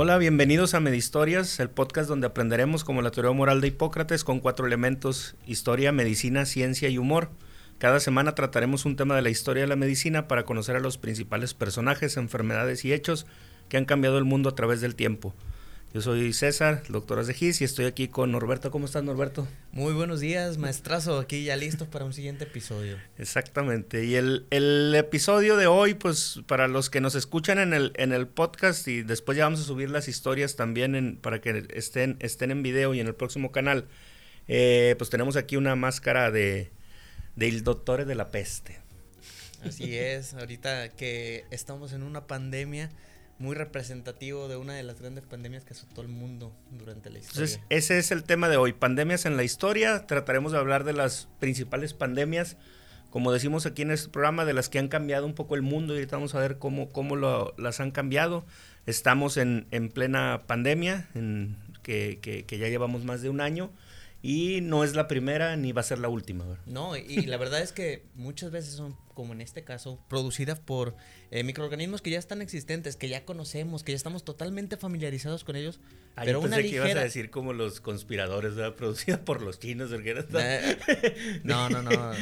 Hola, bienvenidos a Medistorias, el podcast donde aprenderemos como la teoría moral de Hipócrates con cuatro elementos, historia, medicina, ciencia y humor. Cada semana trataremos un tema de la historia de la medicina para conocer a los principales personajes, enfermedades y hechos que han cambiado el mundo a través del tiempo. Yo soy César, doctor Azegis, y estoy aquí con Norberto. ¿Cómo estás, Norberto? Muy buenos días, maestrazo. Aquí ya listos para un siguiente episodio. Exactamente. Y el, el, episodio de hoy, pues para los que nos escuchan en el, en el podcast y después ya vamos a subir las historias también en, para que estén, estén en video y en el próximo canal, eh, pues tenemos aquí una máscara de, de El Doctor de la Peste. Así es, ahorita que estamos en una pandemia muy representativo de una de las grandes pandemias que azotó el mundo durante la historia. Entonces, ese es el tema de hoy, pandemias en la historia. Trataremos de hablar de las principales pandemias, como decimos aquí en este programa, de las que han cambiado un poco el mundo y ahorita vamos a ver cómo, cómo lo, las han cambiado. Estamos en, en plena pandemia, en, que, que, que ya llevamos más de un año y no es la primera ni va a ser la última. No, y la verdad es que muchas veces son, como en este caso, producidas por eh, microorganismos que ya están existentes, que ya conocemos, que ya estamos totalmente familiarizados con ellos. Ah, pero una ligera... que ibas a decir como los conspiradores, ¿verdad? Producida por los chinos. no, no, no.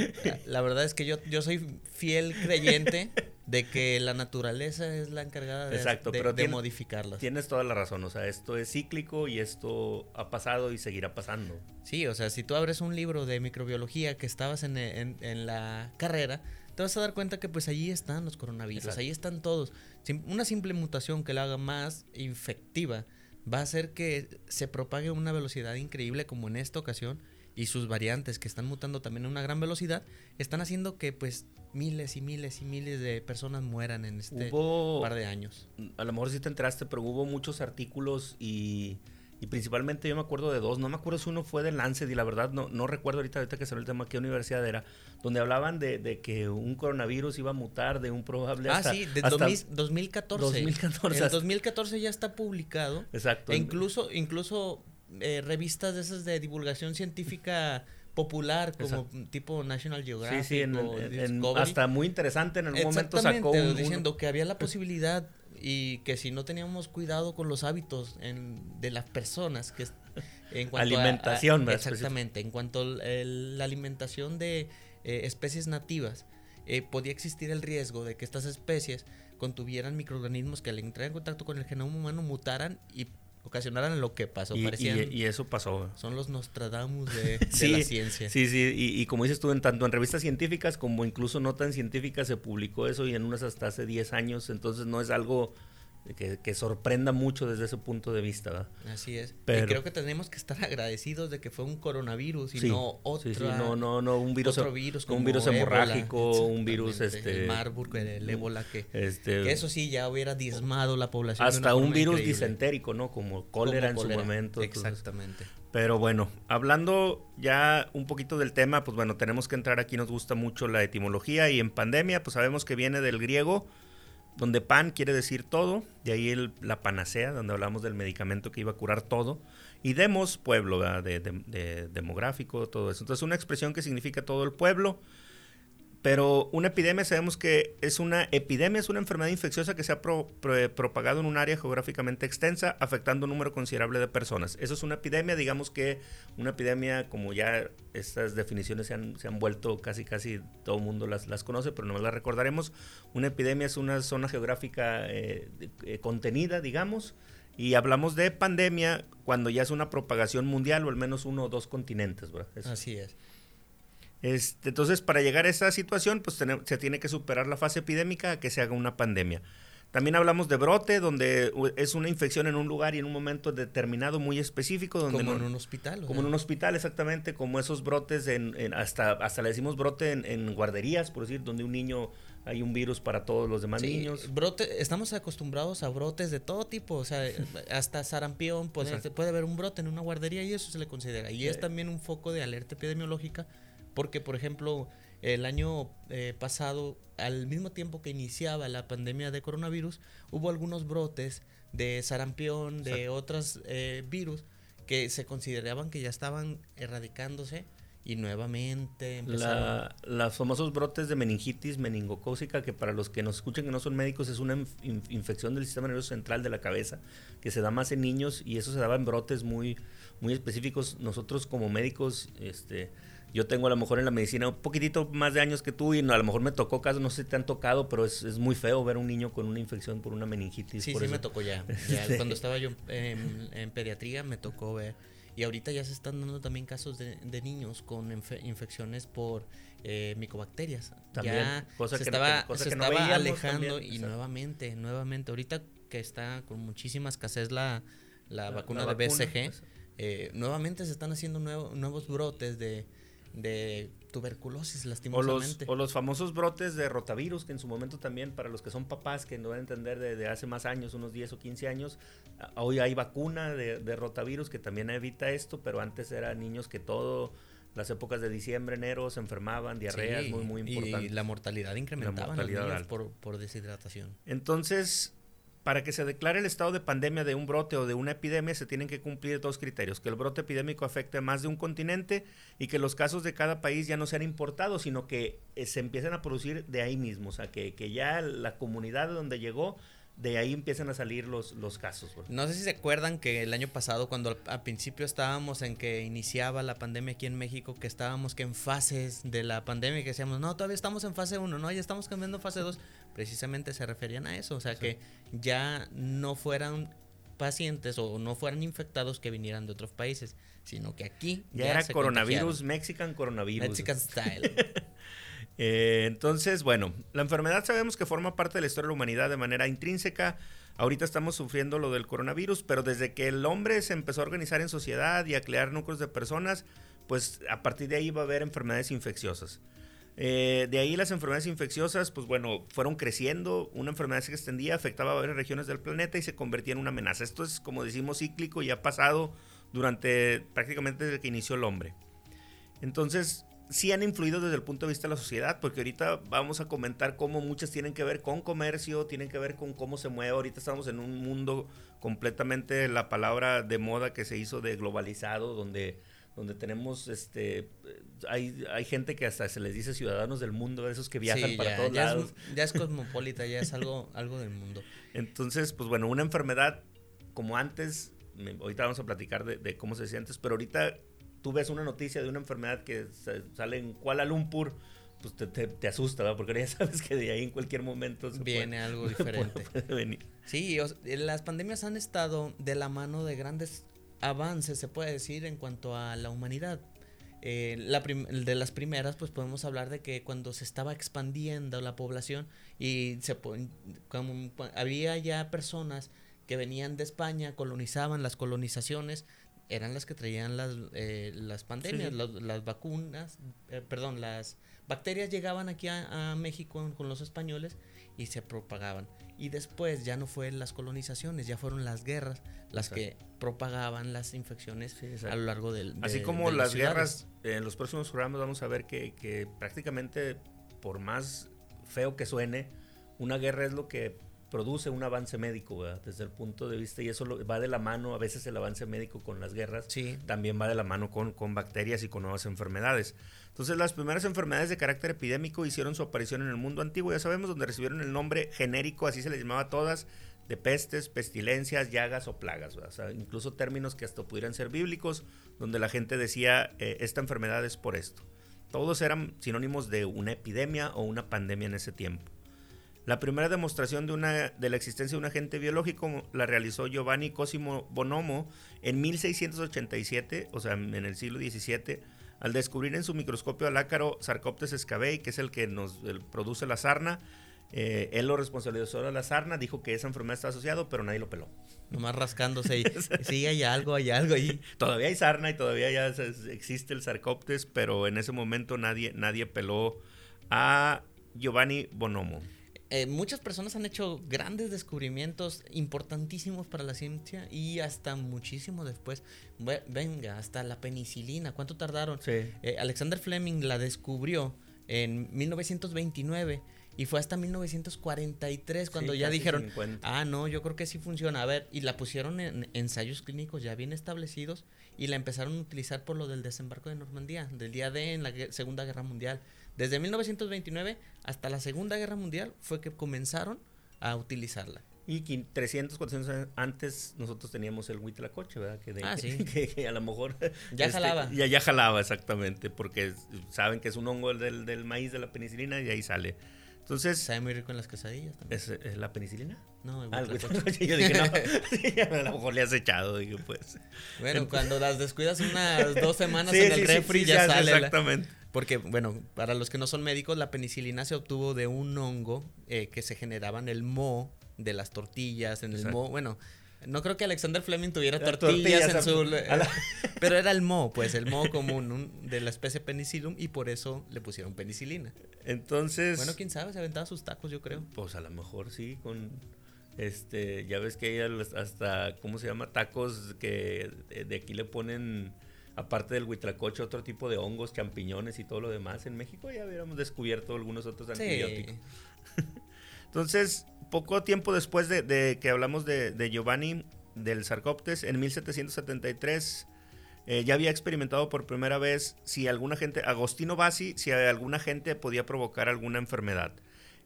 La verdad es que yo, yo soy fiel creyente de que la naturaleza es la encargada de, Exacto, de, pero de modificarlas. Tienes toda la razón, o sea, esto es cíclico y esto ha pasado y seguirá pasando. Sí, o sea, si tú abres un libro de microbiología que estabas en, en, en la carrera, te vas a dar cuenta que pues allí están los coronavirus, ahí están todos. Una simple mutación que la haga más infectiva va a hacer que se propague a una velocidad increíble como en esta ocasión y sus variantes que están mutando también a una gran velocidad están haciendo que pues miles y miles y miles de personas mueran en este par de años. A lo mejor sí te enteraste, pero hubo muchos artículos y, y, principalmente yo me acuerdo de dos. No me acuerdo si uno fue de Lancet y la verdad no, no recuerdo ahorita, ahorita que salió el tema qué universidad era, donde hablaban de, de, que un coronavirus iba a mutar de un probable... Ah, sí, de 2014. 2014. En 2014 ya está publicado. Exacto. E incluso, incluso eh, revistas de esas de divulgación científica popular como tipo National Geographic sí, sí, hasta muy interesante en algún momento sacó un, diciendo que había la posibilidad y que si no teníamos cuidado con los hábitos de las personas que en cuanto alimentación a, exactamente en cuanto a la alimentación de eh, especies nativas eh, podía existir el riesgo de que estas especies contuvieran microorganismos que al entrar en contacto con el genoma humano mutaran y ocasionaran lo que pasó. Y, y, eso pasó. Son los Nostradamus de, la ciencia. Sí, sí, y, y, como dices tú, en tanto en revistas científicas como incluso no tan científicas se publicó eso y en unas hasta hace 10 años, entonces no es algo que, sorprenda mucho desde ese punto de vista. ¿verdad? Así es. Pero, y creo que tenemos que estar agradecidos de que fue un coronavirus y no otro. Sí, no, no, no, un virus, otro virus como un virus hemorrágico, un virus este el Marburg, el ébola que, este, que, eso sí ya hubiera diezmado la población. Hasta un virus disentérico, ¿no? Como cólera en su momento. Exactamente. pero bueno, hablando ya un poquito del tema, pues bueno, tenemos que entrar aquí, nos gusta mucho la etimología y en pandemia, pues sabemos que viene del griego donde pan quiere decir todo, de ahí el, la panacea, donde hablamos del medicamento que iba a curar todo, y demos, pueblo, de, de, demográfico, todo eso. Entonces, una expresión que significa todo el pueblo, pero una epidemia sabemos que es una epidemia, es una enfermedad infecciosa que se ha propagado en un área geográficamente extensa, afectando un número considerable de personas. Eso es una epidemia, digamos que una epidemia, como ya estas definiciones se han, se han vuelto casi, casi todo el mundo las, las conoce, pero no las recordaremos. Una epidemia es una zona geográfica eh, eh, contenida, digamos, y hablamos de pandemia cuando ya es una propagación mundial o al menos uno o dos continentes, ¿verdad? Así es. Este, entonces, para llegar a esa situación, pues se tiene que superar la fase epidémica a que se haga una pandemia. También hablamos de brote, donde es una infección en un lugar y en un momento determinado muy específico. Donde como en un hospital. Como en un hospital, exactamente, como esos brotes, en, hasta, hasta le decimos brote en, guarderías, por decir, donde un niño hay un virus para todos los demás niños. Brote, estamos acostumbrados a brotes de todo tipo, o sea, hasta sarampión, puede, puede haber un brote en una guardería y eso se le considera. Y es también un foco de alerta epidemiológica porque, por ejemplo, el año eh, pasado, al mismo tiempo que iniciaba la pandemia de coronavirus, hubo algunos brotes de sarampión, de otros eh, virus que se consideraban que ya estaban erradicándose y nuevamente empezaron. los famosos brotes de meningitis meningocócica, que para los que nos escuchan que no son médicos, es una infección del sistema nervioso central de la cabeza, que se da más en niños y eso se daba en brotes muy, muy específicos. Nosotros como médicos, este, yo tengo a lo mejor en la medicina un poquitito más de años que tú y a lo mejor me tocó casos, no sé si te han tocado, pero es, es muy feo ver a un niño con una infección por una meningitis. Sí, sí me tocó ya. ya cuando estaba yo en, en pediatría me tocó ver y ahorita ya se están dando también casos de, niños con infecciones por eh, micobacterias. También, ya se estaba, se estaba alejando y nuevamente, nuevamente, ahorita que está con muchísima escasez la, la, vacuna de BCG, pues. eh, nuevamente se están haciendo nuevos brotes de, de tuberculosis, lastimosamente. O los, famosos brotes de rotavirus, que en su momento también, para los que son papás, que no van a entender desde hace más años, unos 10 o 15 años, hoy hay vacuna de, rotavirus que también evita esto, pero antes eran niños que todo las épocas de diciembre, enero se enfermaban, diarreas muy, muy importantes. Y la mortalidad incrementaba por, por deshidratación. Entonces, para que se declare el estado de pandemia de un brote o de una epidemia se tienen que cumplir dos criterios, que el brote epidémico afecte a más de un continente y que los casos de cada país ya no sean importados, sino que eh, se empiecen a producir de ahí mismo, o sea, que, que ya la comunidad de donde llegó de ahí empiezan a salir los, los casos. No sé si se acuerdan que el año pasado, cuando al, principio estábamos en que iniciaba la pandemia aquí en México, que estábamos que en fases de la pandemia, que decíamos, no, todavía estamos en fase 1, no, ya estamos cambiando fase 2, precisamente se referían a eso, o sea, que ya no fueran pacientes o no fueran infectados que vinieran de otros países, sino que aquí ya, era coronavirus, Mexican coronavirus. Mexican style. Eh, entonces, bueno, la enfermedad sabemos que forma parte de la historia de la humanidad de manera intrínseca. Ahorita estamos sufriendo lo del coronavirus, pero desde que el hombre se empezó a organizar en sociedad y a crear núcleos de personas, pues a partir de ahí va a haber enfermedades infecciosas. Eh, de ahí las enfermedades infecciosas, pues bueno, fueron creciendo, una enfermedad se extendía, afectaba a varias regiones del planeta y se convertía en una amenaza. Esto es, como decimos, cíclico y ha pasado durante prácticamente desde que inició el hombre. Entonces, sí han influido desde el punto de vista de la sociedad, porque ahorita vamos a comentar cómo muchas tienen que ver con comercio, tienen que ver con cómo se mueve. Ahorita estamos en un mundo completamente, la palabra de moda que se hizo de globalizado, donde, donde tenemos, este, hay, hay gente que hasta se les dice ciudadanos del mundo, esos que viajan para todos lados. ya es cosmopolita, ya es algo, algo del mundo. Entonces, pues bueno, una enfermedad como antes, ahorita vamos a platicar de, de cómo se decía antes, pero ahorita tú ves una noticia de una enfermedad que sale en Kuala Lumpur, pues te, asusta, ¿verdad? Porque ya sabes que de ahí en cualquier momento viene algo diferente. Sí, las pandemias han estado de la mano de grandes avances, se puede decir, en cuanto a la humanidad. Eh, la de las primeras, pues podemos hablar de que cuando se estaba expandiendo la población y se como, había ya personas que venían de España, colonizaban las colonizaciones, eran las que traían las, eh, las pandemias, las vacunas, eh, perdón, las bacterias llegaban aquí a, México con los españoles y se propagaban. Y después ya no fue las colonizaciones, ya fueron las guerras las que propagaban las infecciones a lo largo del... Así como las, guerras, en los próximos programas vamos a ver que, que prácticamente, por más feo que suene, una guerra es lo que produce un avance médico, desde el punto de vista, y eso va de la mano, a veces el avance médico con las guerras, sí. también va de la mano con, con bacterias y con nuevas enfermedades. Entonces las primeras enfermedades de carácter epidémico hicieron su aparición en el mundo antiguo, ya sabemos, donde recibieron el nombre genérico, así se les llamaba a todas, de pestes, pestilencias, llagas o plagas, o sea, incluso términos que hasta pudieran ser bíblicos, donde la gente decía, eh, esta enfermedad es por esto. Todos eran sinónimos de una epidemia o una pandemia en ese tiempo. La primera demostración de, una, de la existencia de un agente biológico la realizó Giovanni Cosimo Bonomo en 1687, o sea, en el siglo XVII, al descubrir en su microscopio al ácaro Sarcoptes scabei, que es el que nos produce la sarna. Eh, él lo responsabilizó de la sarna, dijo que esa enfermedad está asociada, pero nadie lo peló. Nomás rascándose sí, hay algo, hay algo ahí. Todavía hay sarna y todavía ya existe el Sarcoptes, pero en ese momento nadie, nadie peló a Giovanni Bonomo. Eh, muchas personas han hecho grandes descubrimientos importantísimos para la ciencia y hasta muchísimo después, venga, hasta la penicilina, ¿cuánto tardaron? Eh, Alexander Fleming la descubrió en 1929 Y fue hasta 1943 cuando ya dijeron, ah, no, yo creo que sí funciona. A ver, y la pusieron en ensayos clínicos ya bien establecidos y la empezaron a utilizar por lo del desembarco de Normandía, del día D en la Segunda Guerra Mundial. Desde 1929 hasta la Segunda Guerra Mundial fue que comenzaron a utilizarla. Y 300, 400 años antes nosotros teníamos el Huitlacoche, ¿verdad? Que, ah, sí. que, a lo mejor... Ya este, jalaba. Ya, ya jalaba, exactamente, porque saben que es un hongo del, del maíz de la penicilina y ahí sale. Entonces... Sabe muy rico en las quesadillas también. ¿Es, la penicilina? No, el ah, Yo dije, no, a lo mejor le has echado, digo, pues. Bueno, cuando las descuidas unas dos semanas en el refri ya sale. Exactamente. Porque, bueno, para los que no son médicos, la penicilina se obtuvo de un hongo eh, que se generaba en el moho de las tortillas, en el moho. Bueno, no creo que Alexander Fleming tuviera tortillas, en su... pero era el moho, pues, el moho común de la especie penicillium y por eso le pusieron penicilina. Entonces... Bueno, quién sabe, se aventaba sus tacos, yo creo. Pues a lo mejor sí, con... Este, ya ves que hay hasta, ¿cómo se llama? Tacos que de aquí le ponen aparte del huitlacoche, otro tipo de hongos, champiñones y todo lo demás. En México ya hubiéramos descubierto algunos otros antibióticos. Entonces, poco tiempo después de, que hablamos de, Giovanni del Sarcoptes, en 1773 eh, ya había experimentado por primera vez si alguna gente, Agostino Bassi, si alguna gente podía provocar alguna enfermedad.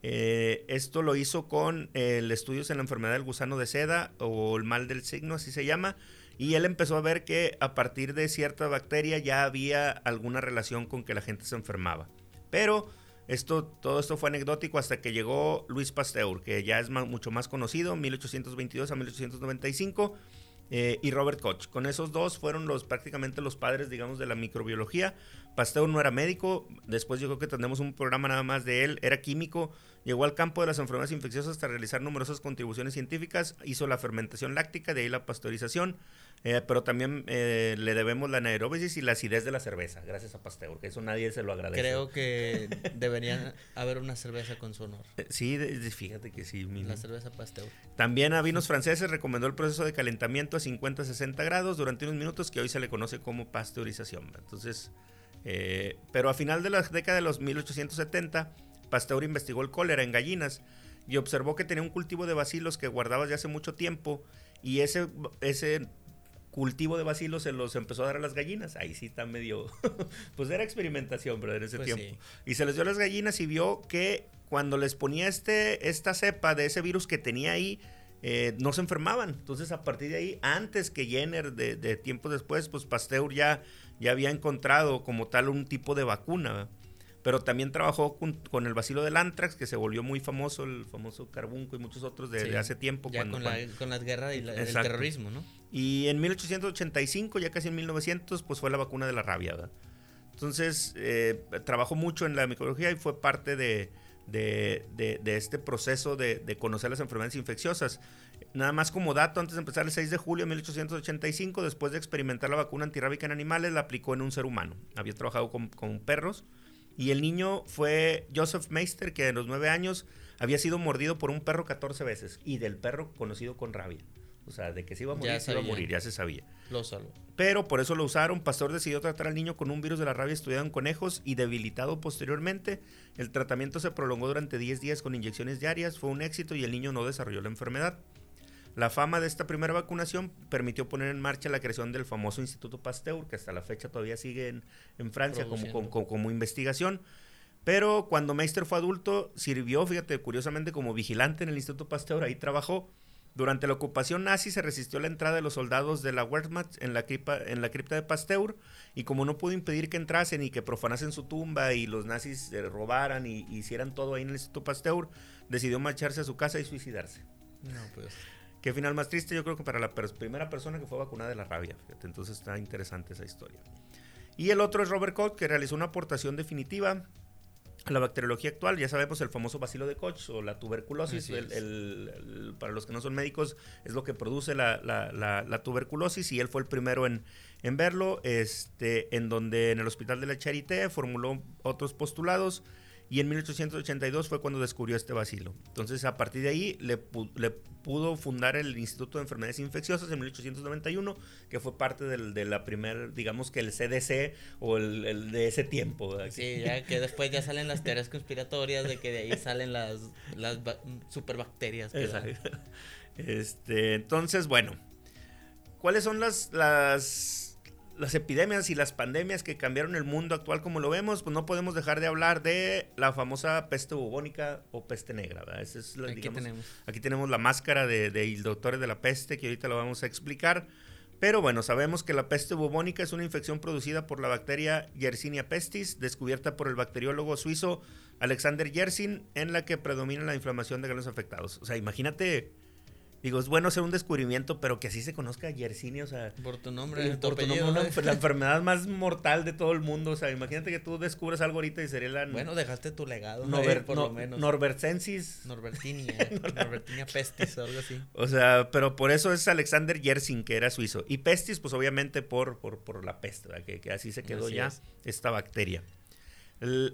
Eh, esto lo hizo con el estudio en la enfermedad del gusano de seda o el mal del signo, así se llama, y él empezó a ver que a partir de cierta bacteria ya había alguna relación con que la gente se enfermaba. Pero esto, todo esto fue anecdótico hasta que llegó Luis Pasteur, que ya es mucho más conocido, 1822 a 1895, eh, y Robert Koch. Con esos dos fueron los prácticamente los padres, digamos, de la microbiología. Pasteur no era médico, después yo creo que tendremos un programa nada más de él, era químico, llegó al campo de las enfermedades infecciosas hasta realizar numerosas contribuciones científicas, hizo la fermentación láctica, de ahí la pasteurización, eh, pero también eh, le debemos la anaeróbisis y la acidez de la cerveza, gracias a Pasteur, que eso nadie se lo agradece. Creo que debería haber una cerveza con su honor. Eh, sí, fíjate que sí. La cerveza Pasteur. También a vinos franceses recomendó el proceso de calentamiento a 50-60 grados durante unos minutos que hoy se le conoce como pasteurización. Entonces, pero a final de la década de los 1870, Pasteur investigó el cólera en gallinas y observó que tenía un cultivo de bacilos que guardaba desde hace mucho tiempo y ese, ese cultivo de bacilos se los empezó a dar a las gallinas. Ahí sí está medio. pues era experimentación, pero en ese pues tiempo. Y se les dio a las gallinas y vio que cuando les ponía este, esta cepa de ese virus que tenía ahí, eh, no se enfermaban. Entonces, a partir de ahí, antes que Jenner, de, de tiempo después, pues Pasteur ya, ya había encontrado como tal un tipo de vacuna pero también trabajó con, el vacilo del antrax, que se volvió muy famoso, el famoso carbunco y muchos otros de, hace tiempo. Ya con, la, con las guerras y el terrorismo, ¿no? Y en 1885, ya casi en 1900, pues fue la vacuna de la rabia, ¿verdad? Entonces, eh, trabajó mucho en la microbiología y fue parte de, este proceso de, conocer las enfermedades infecciosas. Nada más como dato, antes de empezar el 6 de julio de 1885, después de experimentar la vacuna antirrábica en animales, la aplicó en un ser humano. Había trabajado con, con perros y el niño fue Joseph Meister, que a los nueve años había sido mordido por un perro 14 veces. Y del perro conocido con rabia. O sea, de que se iba a morir, se iba a morir, ya se sabía. Lo salvó. Pero por eso lo usaron. Pastor decidió tratar al niño con un virus de la rabia estudiado en conejos y debilitado posteriormente. El tratamiento se prolongó durante 10 días con inyecciones diarias. Fue un éxito y el niño no desarrolló la enfermedad. La fama de esta primera vacunación permitió poner en marcha la creación del famoso Instituto Pasteur, que hasta la fecha todavía sigue en, Francia como, como, investigación. Pero cuando Meister fue adulto, sirvió, fíjate, curiosamente como vigilante en el Instituto Pasteur, ahí trabajó. Durante la ocupación nazi se resistió a la entrada de los soldados de la Wehrmacht en la, cripta, en la cripta de Pasteur y como no pudo impedir que entrasen y que profanasen su tumba y los nazis eh, robaran y, hicieran todo ahí en el Instituto Pasteur, decidió marcharse a su casa y suicidarse. No, pues. Qué final más triste, yo creo que para la primera persona que fue vacunada de la rabia. Entonces está interesante esa historia. Y el otro es Robert Koch, que realizó una aportación definitiva a la bacteriología actual. Ya sabemos el famoso bacilo de Koch o la tuberculosis. para los que no son médicos, es lo que produce la, tuberculosis y él fue el primero en, en, verlo, este, en donde en el hospital de la Charité formuló otros postulados y en 1882 fue cuando descubrió este bacilo. Entonces, a partir de ahí, le, pudo fundar el Instituto de Enfermedades Infecciosas en 1891, que fue parte del, de la primera, digamos que el CDC o el, de ese tiempo. Sí, ya que después ya salen las teorías conspiratorias de que de ahí salen las, las superbacterias. Este, entonces, bueno, ¿cuáles son las, las las epidemias y las pandemias que cambiaron el mundo actual como lo vemos, pues no podemos dejar de hablar de la famosa peste bubónica o peste negra. es aquí, tenemos. aquí tenemos la máscara de, de doctores de la peste que ahorita lo vamos a explicar. Pero bueno, sabemos que la peste bubónica es una infección producida por la bacteria Yersinia pestis, descubierta por el bacteriólogo suizo Alexander Yersin, en la que predomina la inflamación de granos afectados. O sea, imagínate Digo, es bueno hacer un descubrimiento, pero que así se conozca Yersinia, o sea... Por tu nombre, por tu nombre, la enfermedad más mortal de todo el mundo, o sea, imagínate que tú descubres algo ahorita y sería la... Bueno, dejaste tu legado, por lo menos. Norbertensis. Norbertinia, Norbertinia pestis o algo así. O sea, pero por eso es Alexander Yersin, que era suizo. Y pestis, pues obviamente por, por, por la peste, que, que, así se quedó ya esta bacteria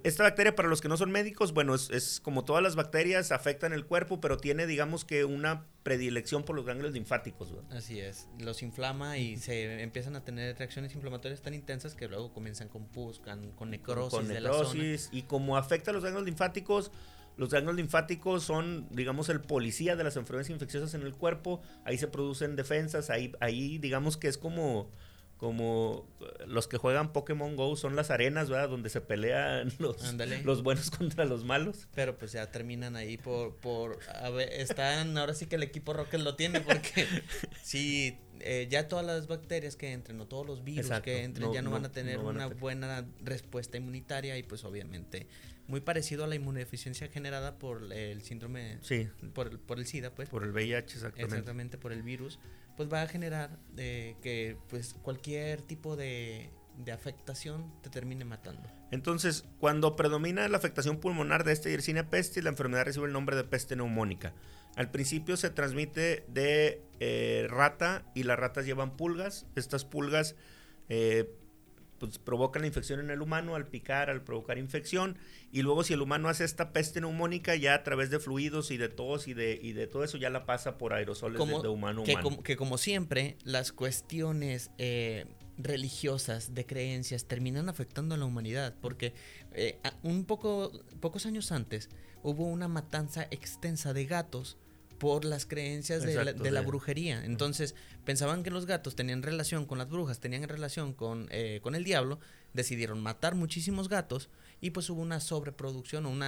esta bacteria, para los que no son médicos, bueno, es, como todas las bacterias, afectan el cuerpo, pero tiene, digamos que, una predilección por los ganglios linfáticos. Así es, los inflama y se empiezan a tener reacciones inflamatorias tan intensas que luego comienzan con pus, con, necrosis. Con necrosis, y como afecta a los ganglios linfáticos, los ganglios linfáticos son, digamos, el policía de las enfermedades infecciosas en el cuerpo, ahí se producen defensas, ahí, ahí digamos que es como como los que juegan Pokémon Go son las arenas, ¿verdad? Donde se pelean los, los buenos contra los malos. Pero pues ya terminan ahí por, por, a ver, están, ahora sí que el equipo Rocket lo tiene porque si eh, ya todas las bacterias que entren o todos los virus que entren ya no, van a tener una buena respuesta inmunitaria y pues obviamente muy parecido a la inmunodeficiencia generada por el síndrome, sí. por, por el SIDA, pues. Por el VIH, exactamente. Exactamente, por el virus pues va a generar eh, que pues cualquier tipo de, de, afectación te termine matando. Entonces, cuando predomina la afectación pulmonar de esta Yersinia pestis, la enfermedad recibe el nombre de peste neumónica. Al principio se transmite de eh, rata y las ratas llevan pulgas. Estas pulgas eh, pues, provocan la infección en el humano al picar, al provocar infección. Y luego si el humano hace esta peste neumónica, ya a través de fluidos y de tos y de, y de todo eso, ya la pasa por aerosoles de, humano a que humano. Como, que como siempre, las cuestiones eh, religiosas, de creencias, terminan afectando a la humanidad. Porque eh, un poco, pocos años antes hubo una matanza extensa de gatos por las creencias de, la, brujería. Entonces, pensaban que los gatos tenían relación con las brujas, tenían relación con, eh, con el diablo, decidieron matar muchísimos gatos y pues hubo una sobreproducción, un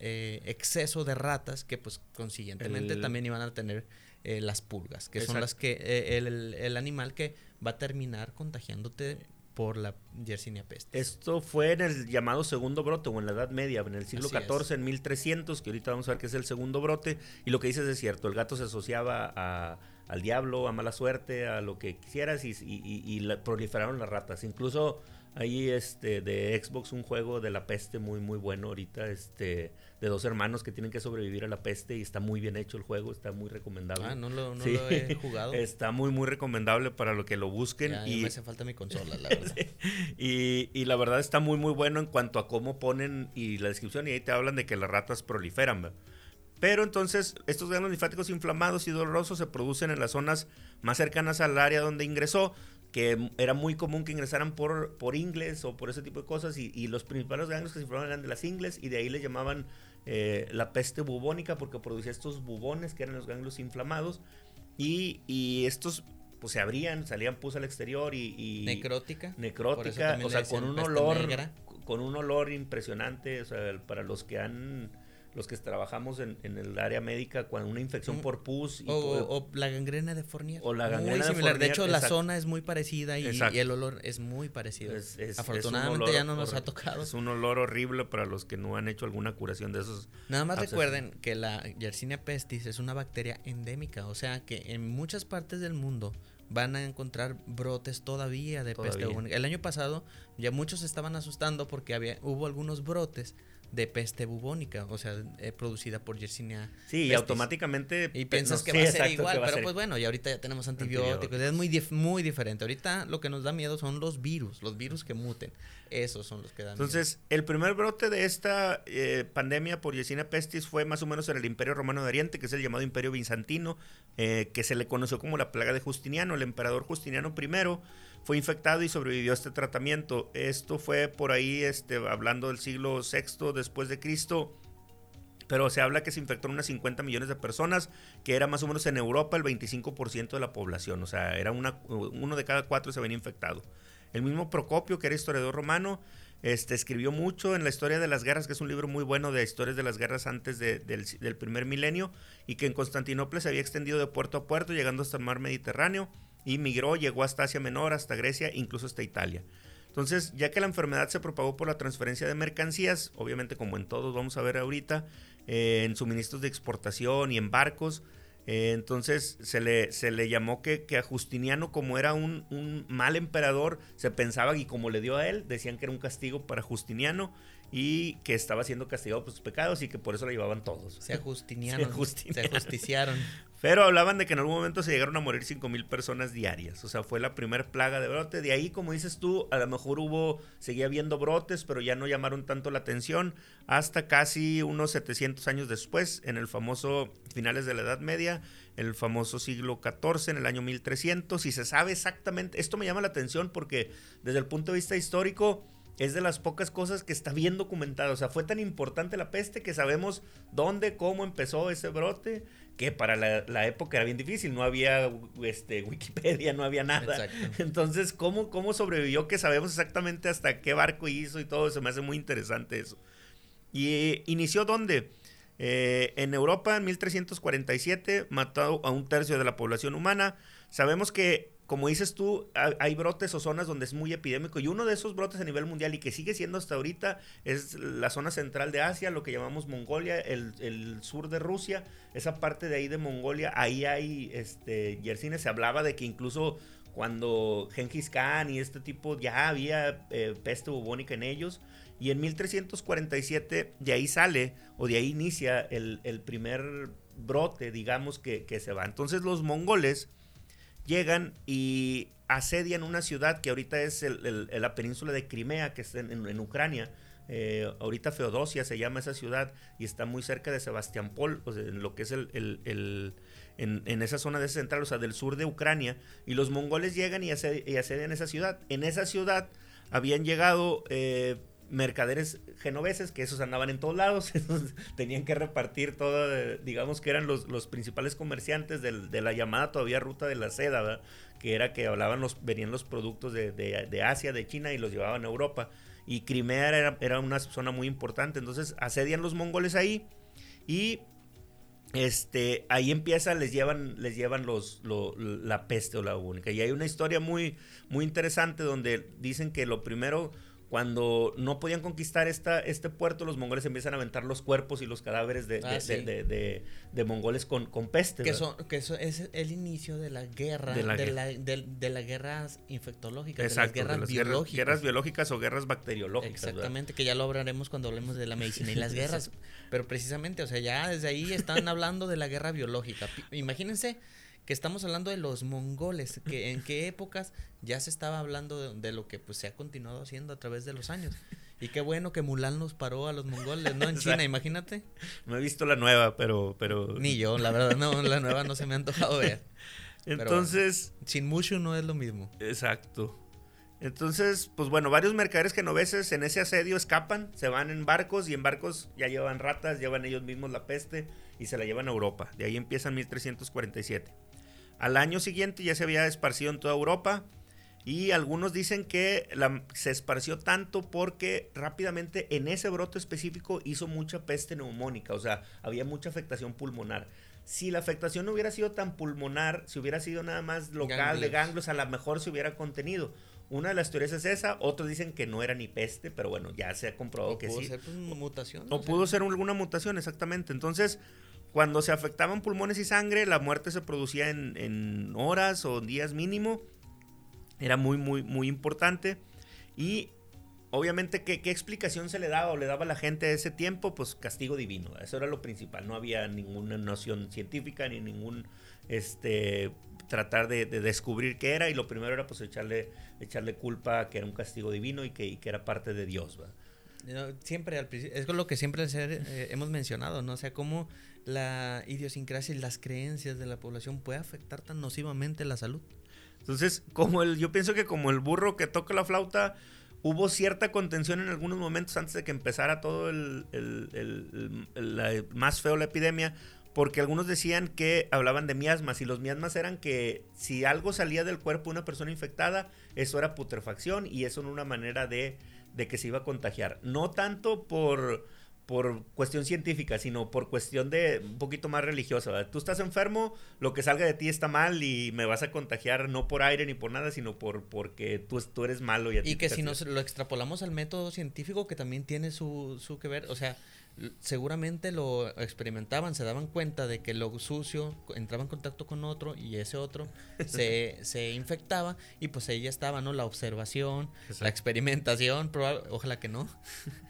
eh, exceso de ratas que pues consiguientemente también iban a tener eh, las pulgas, que son las que el, el, animal que va a terminar contagiándote por la Yersinia pestis. Esto fue en el llamado segundo brote o en la Edad Media, en el siglo XIV, en 1300, que ahorita vamos a ver que es el segundo brote. Y lo que dices es cierto, el gato se asociaba a, al diablo, a mala suerte, a lo que quisieras y, y, y proliferaron las ratas. Incluso ahí este de Xbox un juego de la peste muy muy bueno ahorita este de dos hermanos que tienen que sobrevivir a la peste y está muy bien hecho el juego está muy recomendable. Ah no lo, no lo he jugado. Está muy muy recomendable para lo que lo busquen y me hace falta mi consola la verdad. Y, y, la verdad está muy muy bueno en cuanto a cómo ponen y la descripción y ahí te hablan de que las ratas proliferan pero entonces estos granos linfáticos inflamados y dolorosos se producen en las zonas más cercanas al área donde ingresó que era muy común que ingresaran por, por ingles o por ese tipo de cosas y, los principales ganglios que se inflamaban eran de las ingles y de ahí le llamaban eh, la peste bubónica porque producía estos bubones que eran los ganglios inflamados y, estos pues se abrían, salían pus al exterior y... necrótica. Necrótica, o sea, con un olor... Con un olor impresionante, o sea, para los que han los que trabajamos en, el área médica con una infección mm. por pus. o, la gangrena de Fournier. O la gangrena de Fournier. De hecho, la zona es muy parecida y, el olor es muy parecido. Afortunadamente ya no nos ha tocado. Es un olor horrible para los que no han hecho alguna curación de esos. Nada más recuerden que la Yersinia pestis es una bacteria endémica, o sea que en muchas partes del mundo van a encontrar brotes todavía de peste bubónica. El año pasado ya muchos estaban asustando porque había hubo algunos brotes de peste bubónica, o sea, eh, producida por Yersinia. Sí, y automáticamente. Y piensas que va a ser igual, pero pues bueno, y ahorita ya tenemos antibióticos, es muy, muy diferente. Ahorita lo que nos da miedo son los virus, los virus que muten. Esos son los que dan Entonces, el primer brote de esta eh, pandemia por Yersinia pestis fue más o menos en el Imperio Romano de Oriente, que es el llamado Imperio Bizantino, eh, que se le conoció como la plaga de Justiniano. El emperador Justiniano I fue infectado y sobrevivió a este tratamiento. Esto fue por ahí, este, hablando del siglo VI después de Cristo. Pero se habla que se infectaron unas 50 millones de personas, que era más o menos en Europa el 25% de la población. O sea, era una, uno de cada cuatro se había infectado. El mismo Procopio, que era historiador romano, este, escribió mucho en la historia de las guerras, que es un libro muy bueno de historias de las guerras antes del, del, primer milenio, y que en Constantinopla se había extendido de puerto a puerto, llegando hasta el mar Mediterráneo y migró, llegó hasta Asia Menor, hasta Grecia, incluso hasta Italia. Entonces, ya que la enfermedad se propagó por la transferencia de mercancías, obviamente como en todos vamos a ver ahorita, eh, en suministros de exportación y en barcos, eh, entonces se le, se le llamó que, que a Justiniano, como era un, un, mal emperador, se pensaba y como le dio a él, decían que era un castigo para Justiniano y que estaba siendo castigado por sus pecados y que por eso lo llevaban todos. Se ajustiniaron. Se, se ajusticiaron. Pero hablaban de que en algún momento se llegaron a morir 5 mil personas diarias. O sea, fue la primera plaga de brote. De ahí, como dices tú, a lo mejor hubo, seguía habiendo brotes, pero ya no llamaron tanto la atención. Hasta casi unos 700 años después, en el famoso finales de la Edad Media, el famoso siglo XIV, en el año 1300. Y se sabe exactamente, esto me llama la atención porque desde el punto de vista histórico, es de las pocas cosas que está bien documentado. O sea, fue tan importante la peste que sabemos dónde, cómo empezó ese brote que para la, época era bien difícil, no había este, Wikipedia, no había nada. Entonces, ¿cómo, ¿cómo sobrevivió? Que sabemos exactamente hasta qué barco hizo y todo, se me hace muy interesante eso. ¿Y eh, inició dónde? Eh, en Europa, en 1347, mató a un tercio de la población humana. Sabemos que como dices tú, hay brotes o zonas donde es muy epidémico y uno de esos brotes a nivel mundial y que sigue siendo hasta ahorita es la zona central de Asia, lo que llamamos Mongolia, el, sur de Rusia, esa parte de ahí de Mongolia, ahí hay este, Yersine, se hablaba de que incluso cuando Genghis Khan y este tipo ya había eh, peste bubónica en ellos. Y en 1347 de ahí sale o de ahí inicia el, primer brote, digamos, que se va. Entonces los mongoles llegan y asedian una ciudad que ahorita es la península de Crimea, que está en, Ucrania. Eh, ahorita Feodosia se llama esa ciudad y está muy cerca de Sebastián-Pol, en lo que es el, en, esa zona de central, o sea, del sur de Ucrania. Y los mongoles llegan y, asedian esa ciudad. En esa ciudad habían llegado eh, mercaderes genoveses, que esos andaban en todos lados, tenían que repartir todo, digamos que eran los, los principales comerciantes de la llamada todavía ruta de la seda, que era que hablaban los, venían los productos de, de, Asia, de China y los llevaban a Europa. Y Crimea era, era, una zona muy importante, entonces asedian los mongoles ahí y este ahí empieza les llevan les llevan los la peste o la única. Y hay una historia muy muy interesante donde dicen que lo primero cuando no podían conquistar esta, este puerto, los mongoles empiezan a aventar los cuerpos y los cadáveres de, ah, de, mongoles con, con peste. Que, eso es el inicio de la guerra, de, la, de, las guerras infectológicas, de las guerras biológicas. Guerras, biológicas o guerras bacteriológicas. Exactamente, que ya lo hablaremos cuando hablemos de la medicina y las guerras. Pero precisamente, o sea, ya desde ahí están hablando de la guerra biológica. Imagínense que estamos hablando de los mongoles, que en qué épocas ya se estaba hablando de, lo que pues se ha continuado haciendo a través de los años. Y qué bueno que Mulan nos paró a los mongoles, ¿no? En China, imagínate. No he visto la nueva, pero, pero... Ni yo, la verdad, no, la nueva no se me ha antojado ver. Entonces... sin mucho no es lo mismo. Exacto. Entonces, pues bueno, varios mercaderes genoveses en ese asedio escapan, se van en barcos y en barcos ya llevan ratas, llevan ellos mismos la peste y se la llevan a Europa. De ahí empiezan 1347. Al año siguiente ya se había esparcido en toda Europa y algunos dicen que se esparció tanto porque rápidamente en ese brote específico hizo mucha peste neumónica, o sea, había mucha afectación pulmonar. Si la afectación no hubiera sido tan pulmonar, si hubiera sido nada más local de ganglios, a lo mejor se hubiera contenido. Una de las teorías es esa, otros dicen que no era ni peste, pero bueno, ya se ha comprobado que sí. Ser pues, mutación. O, pudo ser alguna mutación, exactamente. Entonces, cuando se afectaban pulmones y sangre, la muerte se producía en, horas o días mínimo. Era muy, muy, muy importante. Y obviamente, ¿qué, ¿qué, explicación se le daba o le daba a la gente de ese tiempo? Pues castigo divino, eso era lo principal, no había ninguna noción científica ni ningún, este, tratar de, descubrir qué era y lo primero era pues echarle, echarle culpa que era un castigo divino y que, que era parte de Dios, ¿va? Siempre al es lo que siempre eh, hemos mencionado, ¿no? O sea, cómo la idiosincrasia y las creencias de la población puede afectar tan nocivamente la salud. Entonces, como el, yo pienso que como el burro que toca la flauta, hubo cierta contención en algunos momentos antes de que empezara todo el, el, más feo la epidemia, porque algunos decían que hablaban de miasmas y los miasmas eran que si algo salía del cuerpo de una persona infectada, eso era putrefacción y eso era una manera de, de que se iba a contagiar. No tanto por por cuestión científica, sino por cuestión de un poquito más religiosa. Tú estás enfermo, lo que salga de ti está mal y me vas a contagiar no por aire ni por nada, sino por porque tú, tú eres malo. Y, y que si nos lo extrapolamos al método científico, que también tiene su, su que ver, o sea, seguramente lo experimentaban, se daban cuenta de que lo sucio entraba en contacto con otro y ese otro se, se infectaba y pues ahí ya estaba, ¿no? La observación, la experimentación, ojalá que no,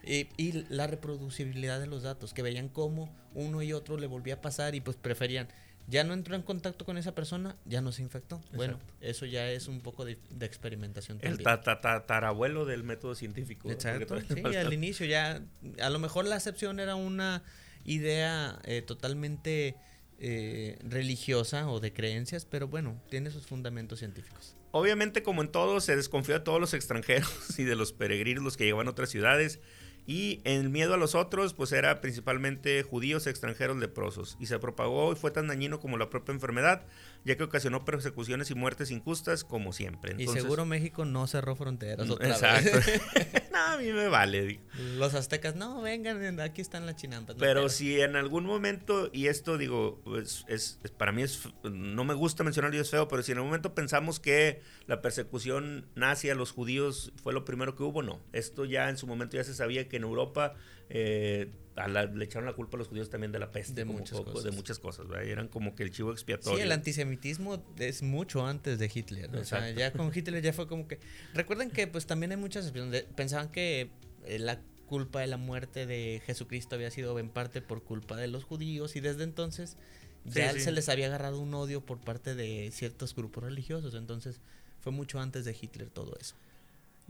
y, y, la reproducibilidad de los datos, que veían cómo uno y otro le volvía a pasar y pues preferían ya no entró en contacto con esa persona, ya no se infectó. Bueno, eso ya es un poco de, experimentación también. El tatarabuelo del método científico. Exacto, sí, al inicio ya, a lo mejor la acepción era una idea eh, totalmente eh, religiosa o de creencias, pero bueno, tiene sus fundamentos científicos. Obviamente, como en todo, se desconfió de todos los extranjeros y de los peregrinos, los que llegaban a otras ciudades. Y el miedo a los otros, pues era principalmente judíos extranjeros leprosos. Y se propagó y fue tan dañino como la propia enfermedad, ya que ocasionó persecuciones y muertes injustas como siempre. y seguro México no cerró fronteras otra exacto. no, a mí me vale. Los aztecas, no, vengan, aquí están las chinampas. pero si en algún momento, y esto digo, pues, es, para mí es, no me gusta mencionarlo y es feo, pero si en algún momento pensamos que la persecución nazi a los judíos fue lo primero que hubo, no. Esto ya en su momento ya se sabía que en Europa eh, le echaron la culpa a los judíos también de la peste. De muchas cosas. De muchas cosas, Eran como que el chivo expiatorio. Sí, el antisemitismo es mucho antes de Hitler. O sea, ya con Hitler ya fue como que... Recuerden que pues también hay muchas... Pensaban que eh, la culpa de la muerte de Jesucristo había sido en parte por culpa de los judíos y desde entonces ya se les había agarrado un odio por parte de ciertos grupos religiosos. Entonces fue mucho antes de Hitler todo eso.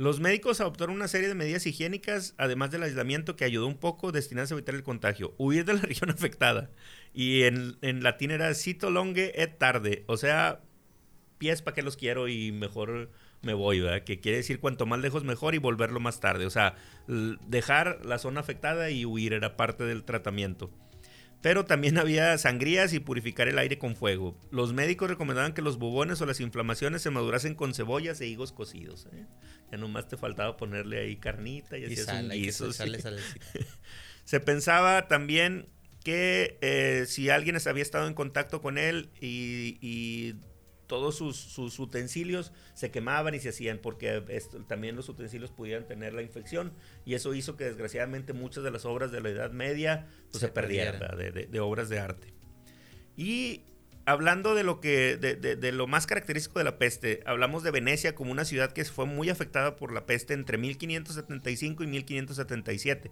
Los médicos adoptaron una serie de medidas higiénicas, además del aislamiento, que ayudó un poco destinadas a evitar el contagio. Huir de la región afectada. Y en, latín era cito longe et tarde. O sea, pies para que los quiero y mejor me voy, ¿verdad? Que quiere decir cuanto más lejos mejor y volverlo más tarde. O sea, dejar la zona afectada y huir era parte del tratamiento. Pero también había sangrías y purificar el aire con fuego. Los médicos recomendaban que los bubones o las inflamaciones se madurasen con cebollas e higos cocidos. ¿eh? Ya nomás te faltaba ponerle ahí carnita y, hacías un guiso. Se, se pensaba también que eh, si alguien había estado en contacto con él y, todos sus, utensilios se quemaban y se hacían porque también los utensilios pudieran tener la infección y eso hizo que desgraciadamente muchas de las obras de la Edad Media pues, se, perdieran, de, de, obras de arte. Y hablando de lo que de, de, lo más característico de la peste, hablamos de Venecia como una ciudad que fue muy afectada por la peste entre 1575 y 1577.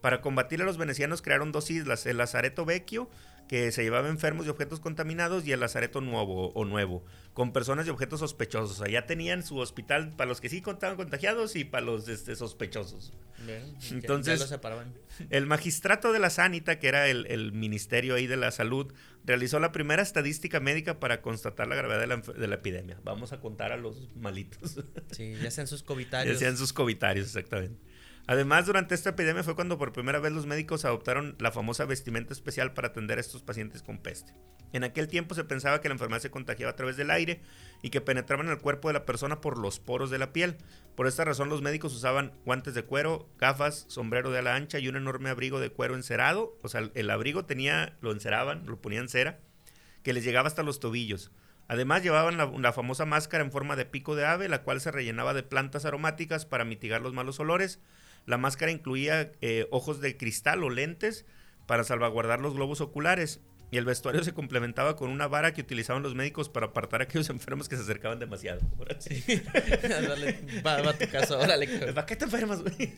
Para combatir a los venecianos crearon dos islas, el Lazareto Vecchio que se llevaba enfermos y objetos contaminados y el lazareto nuevo o nuevo, con personas y objetos sospechosos. O sea, ya tenían su hospital para los que sí contaban contagiados y para los este, sospechosos. Entonces, el magistrato de la Sanita, que era el, ministerio ahí de la salud, realizó la primera estadística médica para constatar la gravedad de la, de la epidemia. Vamos a contar a los malitos. Sí, ya sean sus covitarios. Ya sean sus covitarios, exactamente. Además, durante esta epidemia fue cuando por primera vez los médicos adoptaron la famosa vestimenta especial para atender a estos pacientes con peste. En aquel tiempo se pensaba que la enfermedad se contagiaba a través del aire y que penetraba en el cuerpo de la persona por los poros de la piel. Por esta razón los médicos usaban guantes de cuero, gafas, sombrero de ala ancha y un enorme abrigo de cuero encerado. O sea, el abrigo tenía, lo enceraban, lo ponían cera, que les llegaba hasta los tobillos. Además llevaban la, la, famosa máscara en forma de pico de ave, la cual se rellenaba de plantas aromáticas para mitigar los malos olores la máscara incluía eh, ojos de cristal o lentes para salvaguardar los globos oculares. y el vestuario se complementaba con una vara que utilizaban los médicos para apartar a aquellos enfermos que se acercaban demasiado. Sí. va, a tu caso, órale. ¿Para qué te enfermas, güey?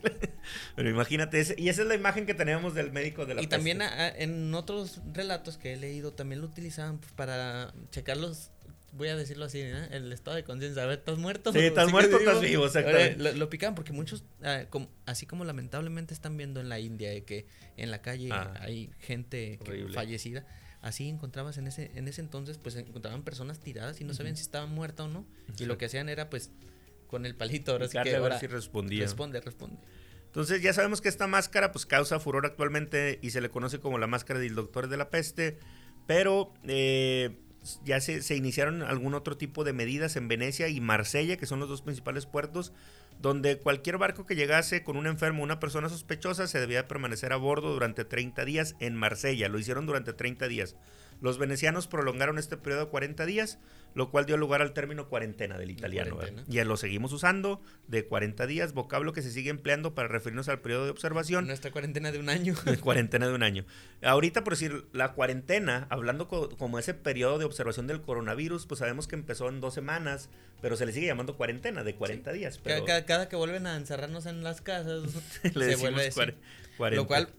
Pero imagínate, y esa es la imagen que tenemos del médico de la Y también en otros relatos que he leído, también lo utilizaban pues, para checar los voy a decirlo así, ¿eh? el estado de conciencia. A ver, ¿estás muerto? Sí, estás muerto, estás vivo, exactamente. Lo, lo, picaban porque muchos, ah, así como lamentablemente están viendo en la India de que en la calle ah. hay gente fallecida, así encontrabas en ese en ese entonces, pues encontraban personas tiradas y no sabían si estaban muertas o no. Y lo que hacían era, pues, con el palito, ahora sí que ahora si respondía. Responde, responde. Entonces ya sabemos que esta máscara pues causa furor actualmente y se le conoce como la máscara del doctor de la peste, pero eh, ya se, se, iniciaron algún otro tipo de medidas en Venecia y Marsella, que son los dos principales puertos, donde cualquier barco que llegase con un enfermo o una persona sospechosa se debía permanecer a bordo durante 30 días en Marsella. Lo hicieron durante 30 días. Los venecianos prolongaron este periodo de 40 días, lo cual dio lugar al término cuarentena del italiano. Ya lo seguimos usando de 40 días, vocablo que se sigue empleando para referirnos al periodo de observación. Nuestra cuarentena de un año. cuarentena de un año. Ahorita, por decir, la cuarentena, hablando como ese periodo de observación del coronavirus, pues sabemos que empezó en dos semanas, pero se le sigue llamando cuarentena de 40 días. Cada, que vuelven a encerrarnos en las casas, se vuelve a Lo cual,